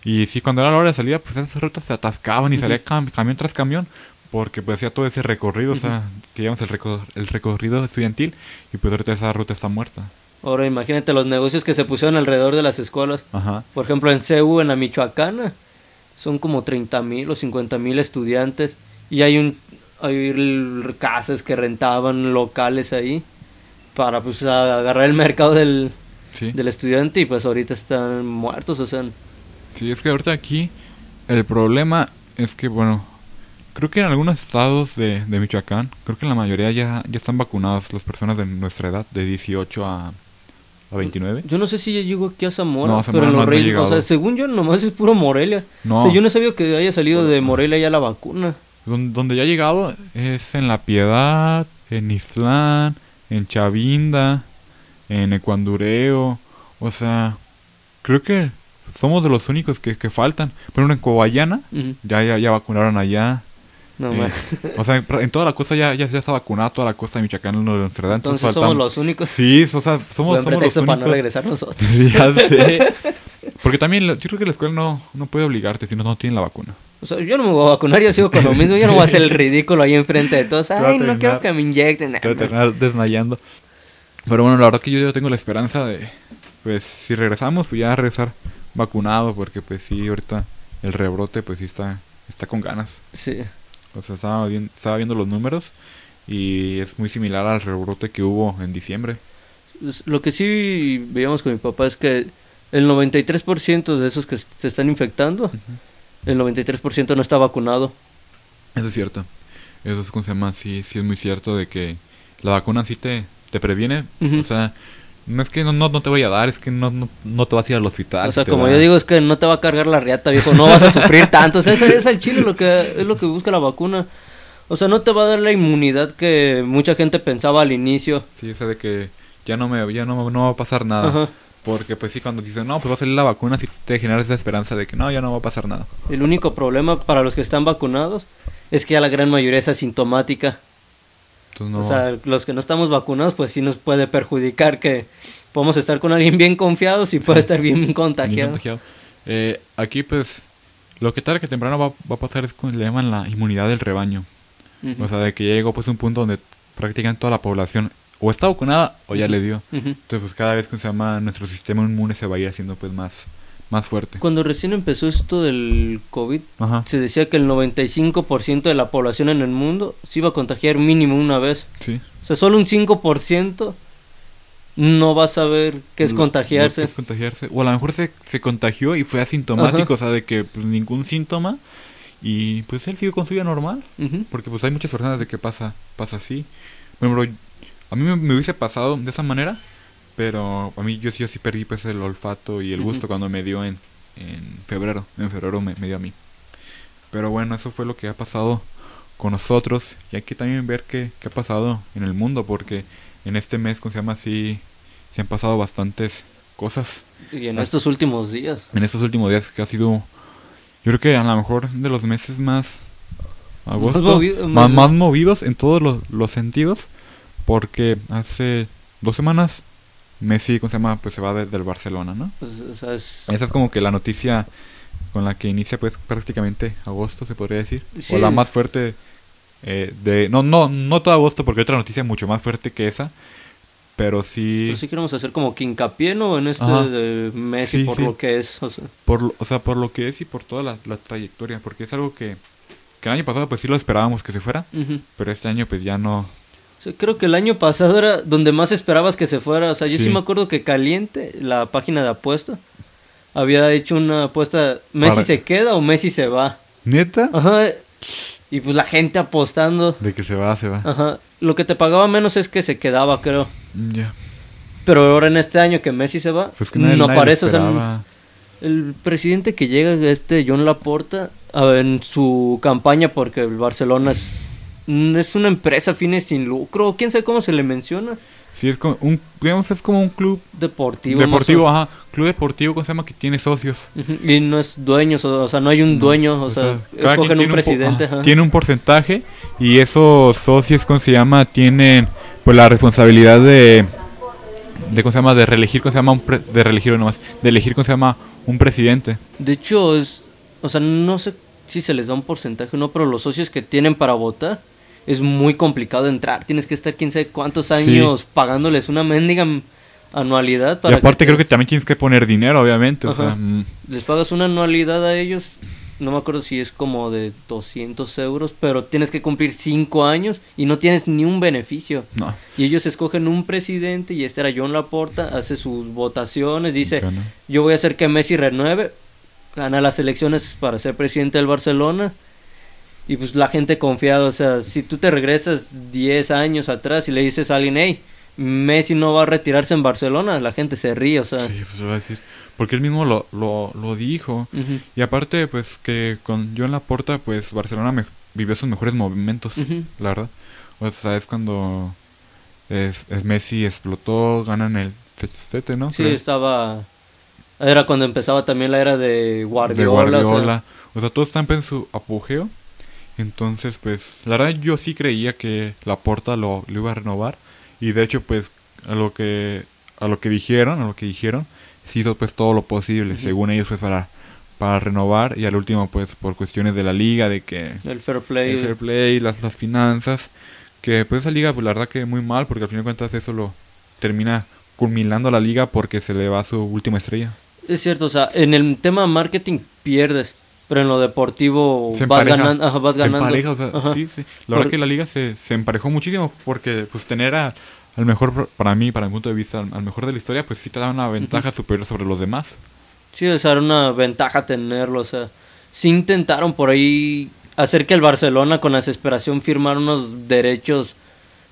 Y sí, cuando era la hora de salida, pues esas rutas se atascaban y salía cam- camión tras camión. Porque pues hacía todo ese recorrido, o sea, digamos el, reco- el recorrido estudiantil. Y pues ahorita esa ruta está muerta. Ahora imagínate los negocios que se pusieron alrededor de las escuelas. Ajá. Por ejemplo, en CEU, en la Michoacana, son como 30 mil o 50 mil estudiantes. Y hay un hay casas que rentaban locales ahí para pues agarrar el mercado del, Sí. del estudiante y pues ahorita están muertos, o sea, Sí, es que ahorita aquí el problema es que, bueno, creo que en algunos estados de, de Michoacán, creo que en la mayoría ya, ya están vacunadas las personas de nuestra edad, de 18 a, a 29. yo no sé si ya llegó aquí a Zamora, No, a Zamora pero en los Reyes, o sea, según yo nomás es puro Morelia. No. O sea, yo no sabía que haya salido de Morelia ya la vacuna. Don- Donde ya ha llegado es en La Piedad, en Islán, en Chavinda, en Ecuandureo. O sea, creo que somos de los únicos que, que faltan. Pero en Cobayana ya, ya, ya vacunaron allá. No, Eh, o sea, en, toda la costa ya, ya, ya está vacunada toda la costa de Michoacán en. Entonces Entonces, somos los únicos. Sí, o sea, somos, Buen somos los pretexto para no únicos. regresar nosotros. ya sé. Porque también yo creo que la escuela no, no puede obligarte si no, no tienen la vacuna. O sea, yo no me voy a vacunar, yo sigo con lo mismo, yo no voy a hacer el ridículo ahí enfrente de todos. Ay, no quiero que me inyecten. Te va a terminar desmayando. Pero bueno, la verdad que yo, yo tengo la esperanza de, pues, si regresamos, pues ya regresar vacunado, porque pues sí, ahorita el rebrote, pues sí está, está con ganas. Sí. O sea, estaba, bien- estaba viendo los números y es muy similar al rebrote que hubo en diciembre. Lo que sí veíamos con mi papá es que el 93% de esos que se están infectando, el 93% no está vacunado. Eso es cierto. Eso es como se llama, sí, sí es muy cierto de que la vacuna sí te, te previene. O sea, no es que no, no, no te vaya a dar, es que no, no, no te vas a ir al hospital. o sea, como da- yo digo, es que no te va a cargar la riata, viejo, no vas a sufrir tanto. O sea, ese es el chile lo que es lo que busca la vacuna. O sea, no te va a dar la inmunidad que mucha gente pensaba al inicio. Sí, esa de que ya no me ya no, no va a pasar nada. Ajá. Porque pues sí, cuando dicen, no, pues va a salir la vacuna, sí te genera esa esperanza de que no, ya no va a pasar nada. El único problema para los que están vacunados es que ya la gran mayoría es asintomática. No... O sea, los que no estamos vacunados, pues sí nos puede perjudicar que podemos estar con alguien bien confiado y puede estar bien bien contagiado. contagiado. Eh, aquí pues, lo que tarde que temprano va, va a pasar es como le llaman la inmunidad del rebaño. O sea, de que ya llegó pues un punto donde prácticamente toda la población o está vacunada o ya le dio. Entonces pues cada vez que se llama nuestro sistema inmune se va a ir haciendo pues más, más fuerte. Cuando recién empezó esto del COVID, Ajá. se decía que el 95% de la población en el mundo se iba a contagiar mínimo una vez. Sí. O sea, solo un 5% no va a saber qué es Lo- contagiarse. lo que es contagiarse. O a lo mejor se, se contagió y fue asintomático, Ajá. o sea, de que pues, ningún síntoma. Y pues él sigue con su vida normal. Porque pues hay muchas personas de que pasa, pasa así. Por ejemplo, a mí me, me hubiese pasado de esa manera. Pero a mí yo sí, yo sí perdí pues el olfato y el gusto cuando me dio en, en febrero. En febrero me, me dio a mí. Pero bueno, eso fue lo que ha pasado con nosotros. Y hay que también ver qué, qué ha pasado en el mundo. Porque en este mes, como se llama así, se han pasado bastantes cosas. Y en Ah. estos últimos días. En estos últimos días que ha sido, yo creo que a lo mejor de los meses más agosto, movido- más, más- más movidos en todos los, los sentidos, porque hace dos semanas Messi, ¿cómo se llama? Pues se va de- del Barcelona, ¿no? Pues, o sea, es- Esa es como que la noticia con la que inicia pues prácticamente agosto, se podría decir. Sí. O la más fuerte eh, de... No, no, no todo agosto porque hay otra noticia mucho más fuerte que esa, pero sí... pero sí queremos hacer como que hincapié, ¿no? En este de Messi Sí, por sí. lo que es. O sea, por o sea por lo que es y por toda la, la trayectoria porque es algo que, que el año pasado pues sí lo esperábamos que se fuera ujú. pero este año pues ya no O sea, creo que el año pasado era donde más esperabas que se fuera. O sea, yo sí, Sí. me acuerdo que Caliente, la página de apuesta, había hecho una apuesta, ¿Messi Para- se queda o Messi se va? neta Ajá. Y pues la gente apostando. de que se va se va Ajá. Lo que te pagaba menos es que se quedaba, creo. ya Pero ahora en este año que Messi se va, pues que nadie, no nadie aparece. O sea, el presidente que llega, este John Laporta, en su campaña, porque el Barcelona es, es una empresa fines sin lucro, quién sabe cómo se le menciona, sí es como un digamos es como un club deportivo. deportivo ajá club deportivo ¿cómo se llama que tiene socios. Y no es dueños, o, sea, no hay un No, dueño, o, sea, quien escogen un presidente. ajá. tiene un porcentaje y esos socios cómo se llama tienen pues la responsabilidad de de cómo se llama de reelegir cómo se llama un pre- de reelegir nomás de elegir cómo se llama un presidente. De hecho, es, o sea, no sé si se les da un porcentaje o no, pero los socios que tienen para votar es muy complicado entrar. Tienes que estar quién sabe cuántos años pagándoles una mendiga anualidad. Y Para aparte que creo que también tienes que poner dinero, obviamente. O sea, mm, les pagas una anualidad a ellos. No me acuerdo si es como de 200 euros, pero tienes que cumplir 5 años y no tienes ni un beneficio. no. Y ellos escogen un presidente y este era John Laporta, hace sus votaciones, dice, yo voy a hacer que Messi renueve, gana las elecciones para ser presidente del Barcelona. Y pues la gente confiada, o sea, si tú te regresas 10 años atrás y le dices a alguien, hey, Messi no va a retirarse en Barcelona, la gente se ríe, o sea. Sí, pues lo va a decir. Porque él mismo lo, lo, lo dijo. Y aparte, pues que con Joan Laporta, pues Barcelona me- vivió sus mejores momentos, Ujú. la verdad. O sea, es cuando es, es Messi explotó, ganan el sextete, ¿no? Sí, Creo. estaba... Era cuando empezaba también la era de Guardiola. de o sea, Guardiola. O sea, todo está en su apogeo. Entonces, pues, la verdad yo sí creía que Laporta lo, lo iba a renovar. Y de hecho, pues, a lo que a lo que dijeron, a lo que dijeron, se hizo pues todo lo posible, según ellos, pues para para renovar y al último pues por cuestiones de la liga de que el fair play. el fair play, las, las finanzas, que pues esa liga pues la verdad que muy mal porque al final de cuentas eso lo termina culminando la liga porque se le va su última estrella. Es cierto, o sea, en el tema marketing pierdes, pero en lo deportivo Se vas empareja, ganando. Ajá, vas se ganando. empareja, o sea, Ajá. sí, sí. La verdad que la liga se, se emparejó muchísimo porque pues tener a, al mejor, para mí, para mi punto de vista, al, al mejor de la historia, pues sí te da una ventaja superior sobre los demás. Sí, era una ventaja tenerlo, o sea, sí intentaron por ahí hacer que el Barcelona con la desesperación firmara unos derechos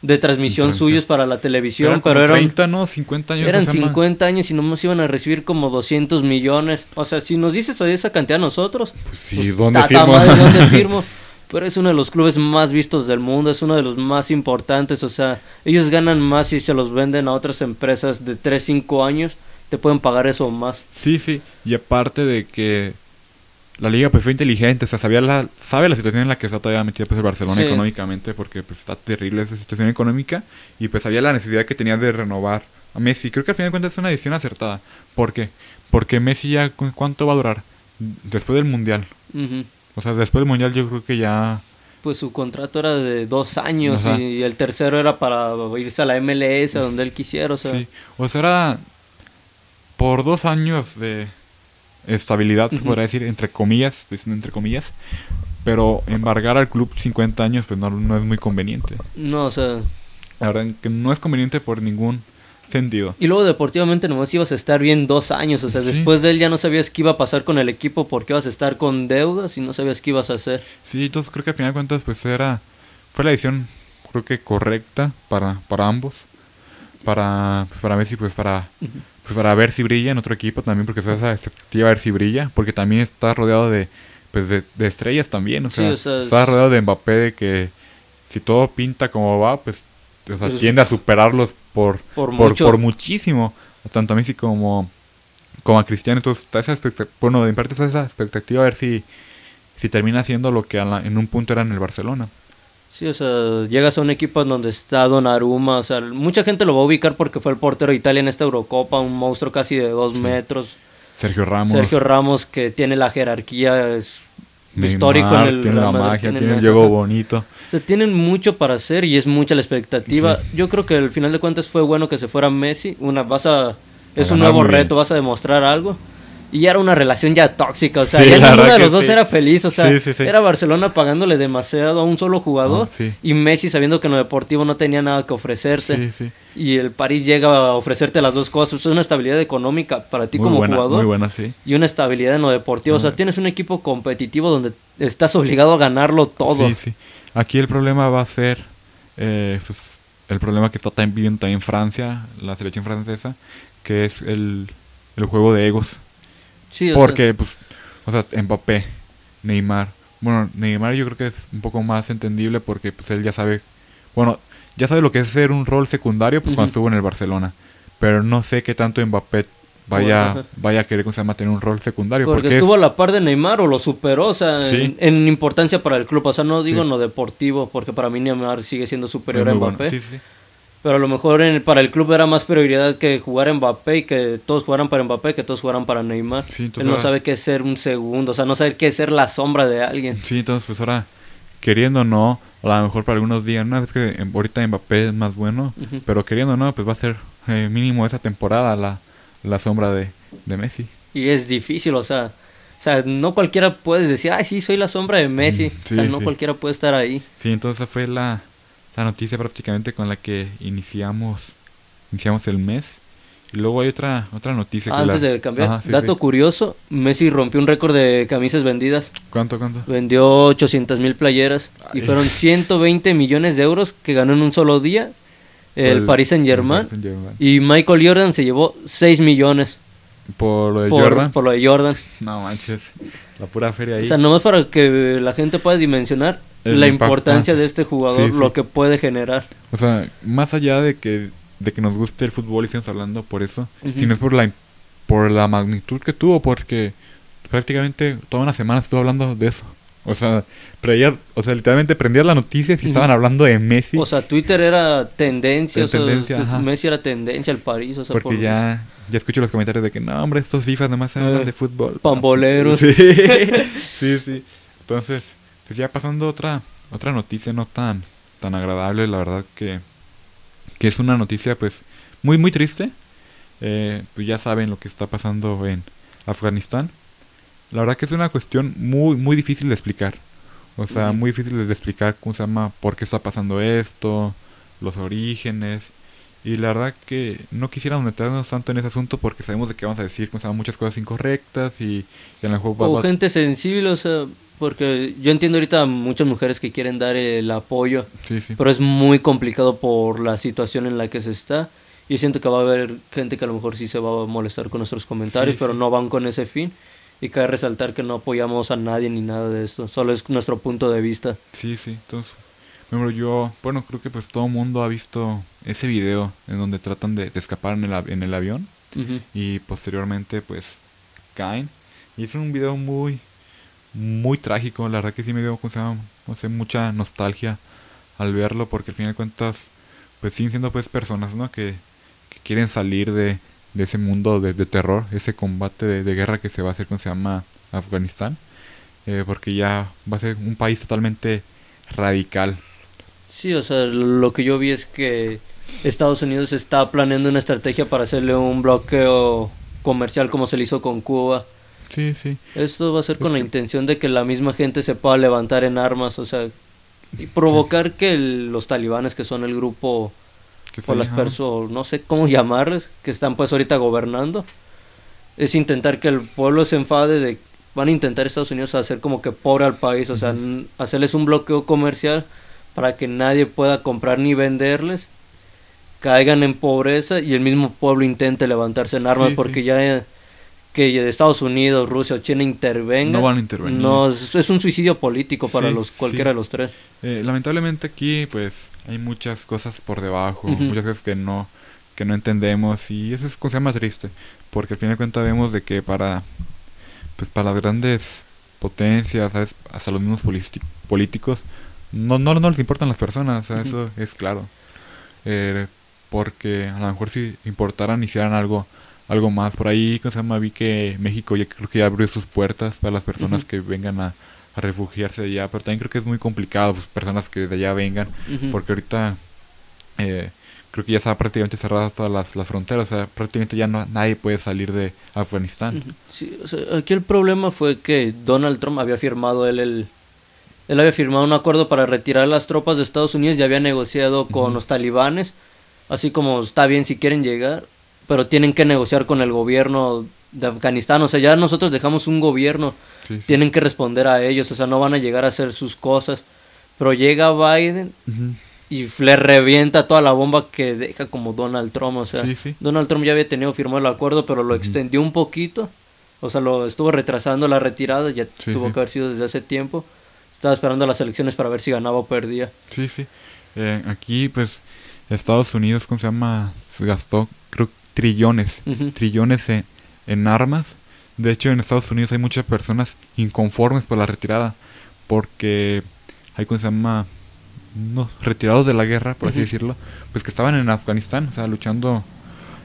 de transmisión suyos para la televisión, pero eran 30, ¿no? 50 años. Eran ¿cómo se llama? 50 años y nomás iban a recibir como 200 millones. O sea, si nos dices hoy esa cantidad a nosotros, Pues sí, pues, ¿dónde tata firmo? madre, ¿dónde firmo? Pero es uno de los clubes más vistos del mundo, es uno de los más importantes. O sea, ellos ganan más si se los venden a otras empresas de 3, 5 años, te pueden pagar eso o más. Sí, sí. Y aparte de que la liga pues fue inteligente, o sea, sabía la, sabe la situación en la que está todavía metida pues el Barcelona Sí. económicamente, porque pues está terrible esa situación económica, y pues sabía la necesidad que tenía de renovar a Messi. Creo que al final de cuentas es una decisión acertada. ¿Por qué? Porque Messi ya, ¿cu- ¿cuánto va a durar? Después del Mundial. O sea, después del Mundial yo creo que ya... Pues su contrato era de dos años y el tercero era para irse a la MLS, a donde él quisiera. O sea, Sí, o sea, era por dos años de estabilidad, se podría decir, entre comillas, estoy diciendo entre comillas, pero embargar al club 50 años pues no, no es muy conveniente. no, o sea, La verdad que no es conveniente por ningún sentido. Y luego deportivamente nomás ibas a estar bien dos años, o sea, Sí. después de él ya no sabías qué iba a pasar con el equipo porque ibas a estar con deudas y no sabías qué ibas a hacer. Sí, entonces creo que al final de cuentas pues era fue la decisión creo que correcta para para ambos. Para pues, para Messi pues para pues para ver si brilla en otro equipo también porque esa expectativa a ver si brilla, porque también está rodeado de pues de, de estrellas también, o Sí, sea, o sea, está es- rodeado de Mbappé de que si todo pinta como va, pues o sea, tiende a superarlos por Por por, muchísimo, tanto a Messi como como a Cristiano, entonces está esa expectativa, bueno, en parte está esa expectativa a ver si si termina haciendo lo que en un punto era en el Barcelona. Sí, o sea, llegas a un equipo en donde está Donnarumma, o sea, mucha gente lo va a ubicar porque fue el portero de Italia en esta Eurocopa, un monstruo casi de dos metros. Sergio Ramos, Sergio Ramos que tiene la jerarquía, es Neymar, histórico en el tiene la magia, tiene el juego bonito. O sea, tienen mucho para hacer y es mucha la expectativa. Sí. Yo creo que al final de cuentas fue bueno que se fuera Messi. Una, vas a, es un nuevo reto, vas a demostrar algo. Y ya era una relación ya tóxica, o sea, Sí, ya la ninguno de los dos sí. era feliz, o sea, Sí, era Barcelona pagándole demasiado a un solo jugador Ah, y Messi sabiendo que en lo deportivo no tenía nada que ofrecerte. Y el París llega a ofrecerte las dos cosas, es una estabilidad económica para ti Muy como buena, jugador muy buena, sí. y una estabilidad en lo deportivo, o sea, tienes un equipo competitivo donde estás obligado a ganarlo todo. Sí, sí. Aquí el problema va a ser eh, pues, el problema que está también viviendo también Francia, la selección francesa, que es el, el juego de egos. Sí, o sea, Porque, pues, o sea, Mbappé, Neymar. Bueno, Neymar yo creo que es un poco más entendible porque pues él ya sabe, bueno, ya sabe lo que es ser un rol secundario pues, cuando estuvo en el Barcelona. Pero no sé qué tanto Mbappé vaya, vaya a querer, ¿cómo se llama?, tener un rol secundario. Porque, Porque, estuvo es- a la par de Neymar o lo superó, o sea, Sí. en, en importancia para el club. O sea, no digo Sí. en lo deportivo, porque para mí Neymar sigue siendo superior a bueno. Mbappé. Sí, sí. Pero a lo mejor en- para el club era más prioridad que jugar Mbappé y que todos jugaran para Mbappé que todos jugaran para Neymar. Sí, entonces Él no sabe qué es ser un segundo, o sea, no sabe qué es ser la sombra de alguien. Sí, entonces pues ahora, queriendo o no, a lo mejor para algunos días, una vez que em- ahorita Mbappé es más bueno, Ujú. pero queriendo o no, pues va a ser eh, mínimo esa temporada la, la sombra de, de Messi. Y es difícil, o sea, o sea, no cualquiera puede decir, ay, sí, soy la sombra de Messi. Mm, o sea, sí, no sí. cualquiera puede estar ahí. Sí, entonces esa fue la, la noticia prácticamente con la que iniciamos iniciamos el mes. Y luego hay otra otra noticia que Antes la- de cambiar, Ajá, sí, dato sí. curioso, Messi rompió un récord de camisas vendidas. ¿Cuánto, cuánto? Vendió 800 mil playeras y fueron 120 millones de euros que ganó en un solo día el, Paris Saint Germain. Y Michael Jordan se llevó 6 millones Por lo de por, Jordan. por lo de Jordan. No manches. La pura feria ahí. O sea, nomás para que la gente pueda dimensionar El la impacto, importancia ah, de este jugador, Sí, sí. lo que puede generar. O sea, más allá de que, de que nos guste el fútbol y estemos hablando por eso, Ujú. sino es por la, por la magnitud que tuvo, porque prácticamente toda una semana estuvo hablando de eso. O sea, preía- o sea literalmente prendías la noticia y Ujú. estaban hablando de Messi, O sea, Twitter era tendencia, o sea, tendencia. Messi era tendencia al París, o sea, porque por ya, ya escucho los comentarios de que no, hombre, estos FIFAs nomás se hablan Eh, de fútbol. pamboleros. Sí, sí, sí. Entonces, pues ya pasando a otra, otra noticia no tan, tan agradable, la verdad que, que es una noticia pues muy, muy triste. Eh, pues ya saben lo que está pasando en Afganistán. La verdad que es una cuestión muy, muy difícil de explicar. O sea, muy difícil de explicar cómo se llama, por qué está pasando esto, los orígenes. Y la verdad que no quisiéramos meternos tanto en ese asunto porque sabemos de que vamos a decir se llaman muchas cosas incorrectas y, y a lo mejor va- O va- gente sensible, o sea, porque yo entiendo ahorita muchas mujeres que quieren dar el apoyo, Sí, sí. pero es muy complicado por la situación en la que se está. Y siento que va a haber gente que a lo mejor sí se va a molestar con nuestros comentarios, Sí, pero no van con ese fin. Y cabe resaltar que no apoyamos a nadie ni nada de esto, solo es nuestro punto de vista. Sí, sí. Entonces, ejemplo, yo, bueno, creo que pues todo el mundo ha visto ese video en donde tratan de, de escapar en el, en el avión Ujú. y posteriormente pues caen. Y es un video muy, muy trágico. La verdad que sí me dio, no sé, mucha nostalgia al verlo porque al final de cuentas pues siguen siendo pues personas, ¿no? Que, quieren salir de, de ese mundo de, terror, ese combate de, de guerra que se va a hacer, ¿cómo se llama? Afganistán. Eh, porque ya va a ser un país totalmente radical. Sí, o sea, lo que yo vi es que Estados Unidos está planeando una estrategia para hacerle un bloqueo comercial como se le hizo con Cuba. Sí, sí. Esto va a ser Es con la intención de que la misma gente se pueda levantar en armas, o sea, y provocar que el- los talibanes, que son el grupo, Que o las personas, no sé cómo llamarles, que están pues ahorita gobernando, es intentar que el pueblo se enfade de, van a intentar Estados Unidos hacer como que pobre al país, o sea, hacerles un bloqueo comercial para que nadie pueda comprar ni venderles, caigan en pobreza y el mismo pueblo intente levantarse en armas Sí, porque sí. ya que Estados Unidos, Rusia o China intervengan, No van a intervenir. no, es, un suicidio político para Sí, los cualquiera sí. de los tres. Eh, lamentablemente aquí pues hay muchas cosas por debajo, muchas cosas que no que no entendemos y eso es cosa más triste, porque al final de cuentas vemos de que para pues para las grandes potencias, ¿sabes? hasta los mismos políti- políticos no, no no les importan las personas, o sea, Ujú. eso es claro. Eh, porque a lo mejor si importaran hicieran algo algo más por ahí, ¿cómo se llama? Vi que México ya creo que ya abrió sus puertas para las personas que vengan a, a refugiarse allá, pero también creo que es muy complicado, pues, personas que de allá vengan, porque ahorita eh, creo que ya están prácticamente cerradas todas las, las fronteras, o sea, prácticamente ya no nadie puede salir de Afganistán. Sí, o sea, aquí el problema fue que Donald Trump había firmado él el él había firmado un acuerdo para retirar las tropas de Estados Unidos y había negociado con los talibanes, así como está bien si quieren llegar, pero tienen que negociar con el gobierno de Afganistán, o sea, ya nosotros dejamos un gobierno, Sí, sí. tienen que responder a ellos, o sea, no van a llegar a hacer sus cosas, pero llega Biden y le revienta toda la bomba que deja como Donald Trump, o sea, Sí. Donald Trump ya había tenido firmado el acuerdo, pero lo extendió un poquito, o sea, lo estuvo retrasando la retirada, ya tuvo que haber sido desde hace tiempo. Estaba esperando las elecciones para ver si ganaba o perdía. Sí, sí. Eh, aquí, pues, Estados Unidos, ¿cómo se llama? Se gastó, creo, trillones. Trillones en, en armas. De hecho, en Estados Unidos hay muchas personas inconformes por la retirada. Porque hay, ¿cómo se llama? Unos retirados de la guerra, por así decirlo. Pues que estaban en Afganistán, o sea, luchando.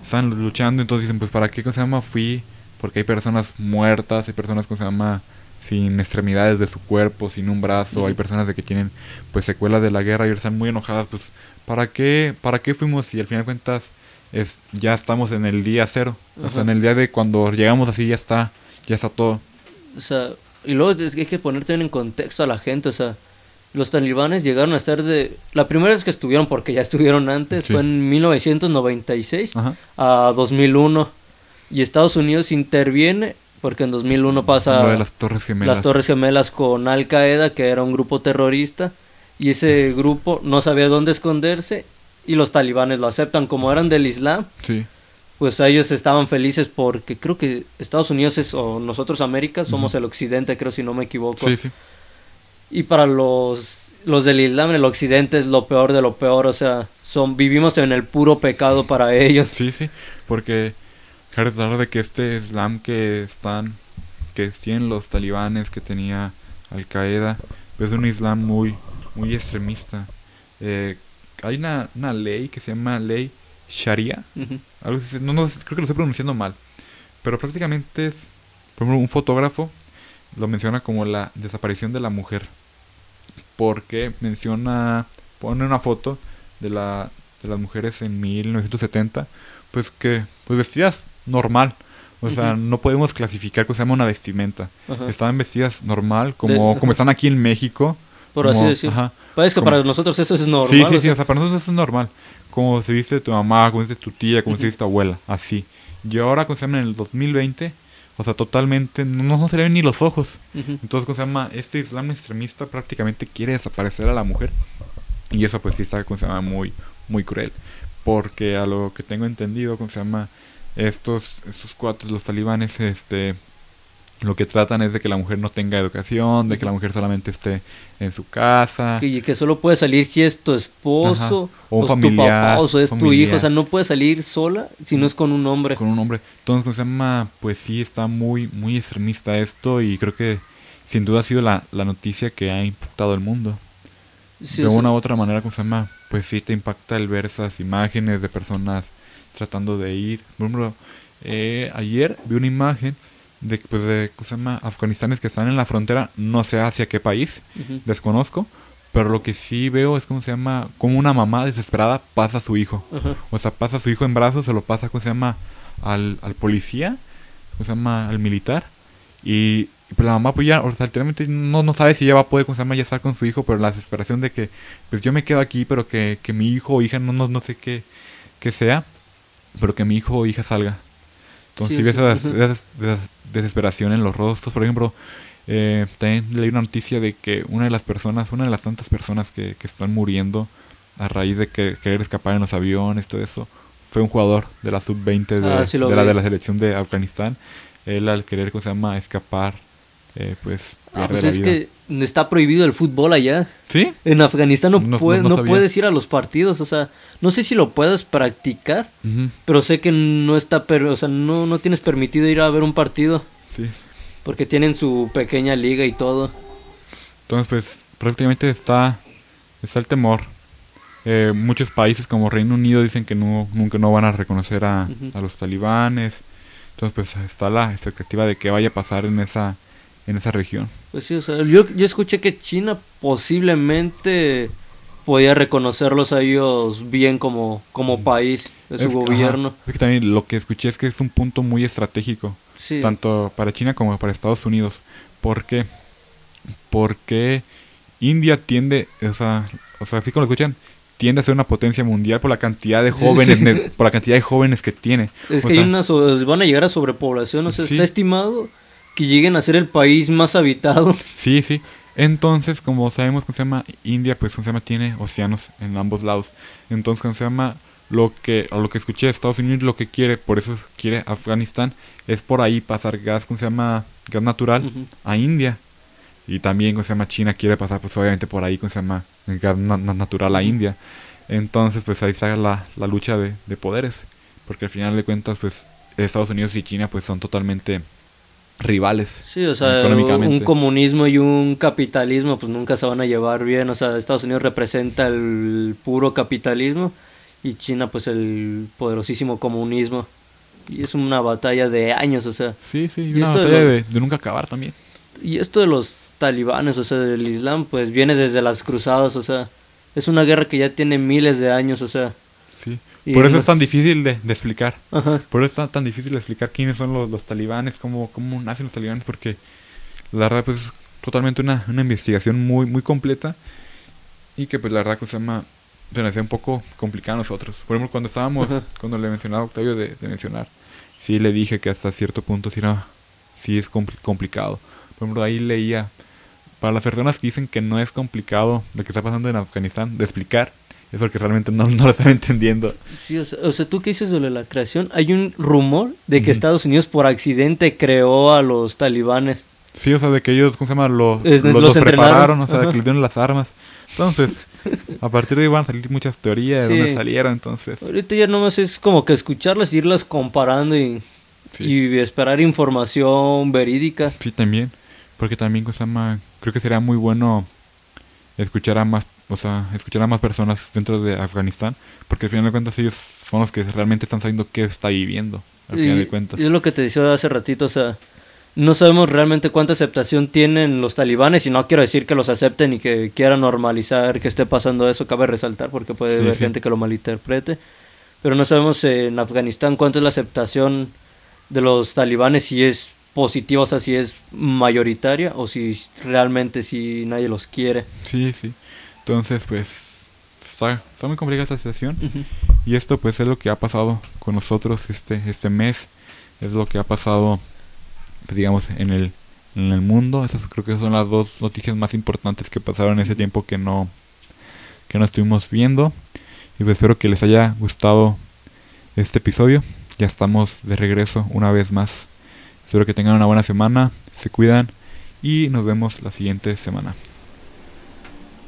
Estaban luchando, entonces dicen, pues, ¿para qué, ¿cómo se llama? Fui. Porque hay personas muertas, hay personas, ¿cómo se llama? sin extremidades de su cuerpo, sin un brazo, hay personas de que tienen pues secuelas de la guerra y están muy enojadas, pues ¿para qué para qué fuimos y al final de cuentas es, ya estamos en el día cero. O sea, en el día de cuando llegamos así ya está, ya está todo. O sea, y luego hay que poner también en contexto a la gente, o sea, los talibanes llegaron a estar de... La primera vez que estuvieron, porque ya estuvieron antes, Sí. fue en 1996 Ajá. a 2001. Y Estados Unidos interviene porque en 2001 pasa de las Torres Gemelas. las Torres Gemelas con Al Qaeda, que era un grupo terrorista, y ese grupo no sabía dónde esconderse y los talibanes lo aceptan como eran del Islam. Sí, Pues ellos estaban felices porque creo que Estados Unidos es, o nosotros América, somos el occidente, creo si no me equivoco. sí, sí. Y para los, los del Islam, el occidente es lo peor de lo peor, o sea, son, vivimos en el puro pecado para ellos. Sí, sí, porque recordar de que este Islam que están, que tienen los talibanes, que tenía Al Qaeda, es un Islam muy, muy extremista. Eh, hay una, una ley que se llama ley Sharia, algo así, no, no, creo que lo estoy pronunciando mal, pero prácticamente es, por ejemplo, un fotógrafo lo menciona como la desaparición de la mujer, porque menciona, pone una foto de, la, de las mujeres en 1970, pues que, pues vestidas normal, o sea, no podemos clasificar que se llama una vestimenta, estaban vestidas normal, como, De- como están aquí en México, Por así decirlo. ajá, Parece que como- para nosotros eso es normal. Sí, sí, sí, o sea, para nosotros eso es normal. Como se viste tu mamá, como se viste tu tía, como se Ujú. viste tu abuela, así. Y ahora, como se llama en el 2020, o sea, totalmente, no, no se le ven ni los ojos. Entonces, como se llama, este Islam extremista prácticamente quiere desaparecer a la mujer. Y eso pues sí está, como se llama, muy, muy cruel. Porque a lo que tengo entendido, como se llama, estos, estos cuates, los talibanes, este, lo que tratan es de que la mujer no tenga educación, de que la mujer solamente esté en su casa. Y que solo puede salir si es tu esposo, Ajá. O o, un es tu familiar, papá, o es tu familiar. hijo. O sea, no puede salir sola si no es con un hombre. con un hombre. Entonces, ¿cómo se llama? Pues sí, está muy, muy extremista esto y creo que sin duda ha sido la, la noticia que ha impactado el mundo. Sí, de sea, una u otra manera, ¿cómo se llama? Pues sí te impacta el ver esas imágenes de personas tratando de ir. Por ejemplo, eh, ayer vi una imagen de, pues, de, ¿cómo se llama? Afganistanes que están en la frontera, no sé hacia qué país, desconozco, pero lo que sí veo es, ¿cómo se llama? Como una mamá desesperada pasa a su hijo. O sea, pasa a su hijo en brazos, se lo pasa, ¿cómo se llama? Al, al policía, ¿cómo se llama? Al militar. Y, y pues la mamá, pues ya, o sea, literalmente no, no sabe si ya va a poder, ¿cómo se llama? Ya estar con su hijo, pero la desesperación de que, pues yo me quedo aquí, pero que, que mi hijo o hija, no, no, no sé qué, qué sea, pero que mi hijo o hija salga. Entonces, Sí, si ves sí, esa ujú. des- des- des- desesperación en los rostros, por ejemplo, eh, también leí una noticia de que una de las personas, una de las tantas personas que, que están muriendo a raíz de que, querer escapar en los aviones, todo eso, fue un jugador de la sub-20 de, Ah, sí de, la, de la selección de Afganistán. Él al querer, ¿cómo se llama?, escapar, eh, pues, Ah, pues es vida. que está prohibido el fútbol allá. ¿Sí? En Afganistán no, No- no- puede- no no sabía. puedes ir a los partidos, o sea, no sé si lo puedes practicar, pero sé que no está, per- o sea, no, no tienes permitido ir a ver un partido Sí. porque tienen su pequeña liga y todo. Entonces, pues, prácticamente está, está el temor. Eh, muchos países como Reino Unido dicen que no, nunca no van a reconocer a, a los talibanes. Entonces, pues, está la expectativa de que vaya a pasar en esa, en esa región. Pues sí, o sea, yo, yo escuché que China posiblemente podía reconocerlos a ellos bien como, como país de su Es- ajá, gobierno. es que también lo que escuché es que es un punto muy estratégico, Sí. tanto para China como para Estados Unidos. ¿Por qué? Porque India tiende, o sea, o sea, así como lo escuchan, tiende a ser una potencia mundial por la cantidad de jóvenes, sí. por la cantidad de jóvenes que tiene. Es O que hay una van a llegar a sobrepoblación, o sea, está estimado que lleguen a ser el país más habitado. Sí, sí. Entonces, como sabemos que se llama India, pues ¿cómo se llama tiene océanos en ambos lados. Entonces, como se llama lo que a lo que escuché Estados Unidos lo que quiere, por eso quiere Afganistán es por ahí pasar gas, ¿cómo se llama? gas natural a India. Y también, ¿cómo se llama? China quiere pasar pues obviamente por ahí, ¿cómo se llama? gas na- na- natural a India. Entonces, pues ahí está la, la lucha de, de poderes, porque al final de cuentas pues Estados Unidos y China pues son totalmente rivales Sí, o sea, un comunismo y un capitalismo pues nunca se van a llevar bien, o sea, Estados Unidos representa el puro capitalismo y China pues el poderosísimo comunismo. Y es una batalla de años, o sea, Sí, sí, y una de batalla lo- de, de nunca acabar también. y esto de los talibanes, o sea, del Islam, pues viene desde las cruzadas, o sea, es una guerra que ya tiene miles de años, o sea, Sí, Por eso lo- es tan difícil de, de explicar. Ajá. Por eso es tan, difícil de explicar quiénes son los, los talibanes, cómo, cómo nacen los talibanes, porque la verdad pues es totalmente una, una investigación muy, muy completa y que pues la verdad que se llama se nos hacía un poco complicada a nosotros. Por ejemplo, cuando estábamos, Ajá. cuando le mencionaba a Octavio de, de mencionar, sí le dije que hasta cierto punto sí, era, sí es compli- complicado. Por ejemplo, ahí leía, para las personas que dicen que no es complicado lo que está pasando en Afganistán de explicar, es porque realmente no, no lo están entendiendo. Sí, o sea, o sea, tú que dices sobre la creación, hay un rumor de que. Estados Unidos por accidente creó a los talibanes. Sí, o sea, de que ellos, ¿cómo se llama? Lo- Es- los, los prepararon, o sea, de que les dieron las armas. Entonces, a partir de ahí van a salir muchas teorías de Sí. dónde salieron, entonces. Ahorita ya nomás es como que escucharlas y irlas comparando y, Sí. y esperar información verídica. Sí, también. Porque también, ¿cómo se llama? Creo que sería muy bueno escuchar a más, o sea, escuchar a más personas dentro de Afganistán. Porque al final de cuentas ellos son los que realmente están sabiendo qué está viviendo. Al final de cuentas. y es lo que te decía hace ratito, o sea, no sabemos realmente cuánta aceptación tienen los talibanes y no quiero decir que los acepten y que quieran normalizar que esté pasando eso, cabe resaltar porque puede Sí, haber sí. gente que lo malinterprete, pero no sabemos en Afganistán cuánta es la aceptación de los talibanes, si es positiva, o sea, si es mayoritaria o si realmente si nadie los quiere. Sí, sí. Entonces, pues, está, está muy complicada esta situación. Y esto pues es lo que ha pasado con nosotros este, este mes. Es lo que ha pasado, pues, digamos, en el, en el mundo. Esas creo que son las dos noticias más importantes que pasaron en ese tiempo que no, que no estuvimos viendo. Y pues espero que les haya gustado este episodio. Ya estamos de regreso una vez más. Espero que tengan una buena semana, se cuidan y nos vemos la siguiente semana.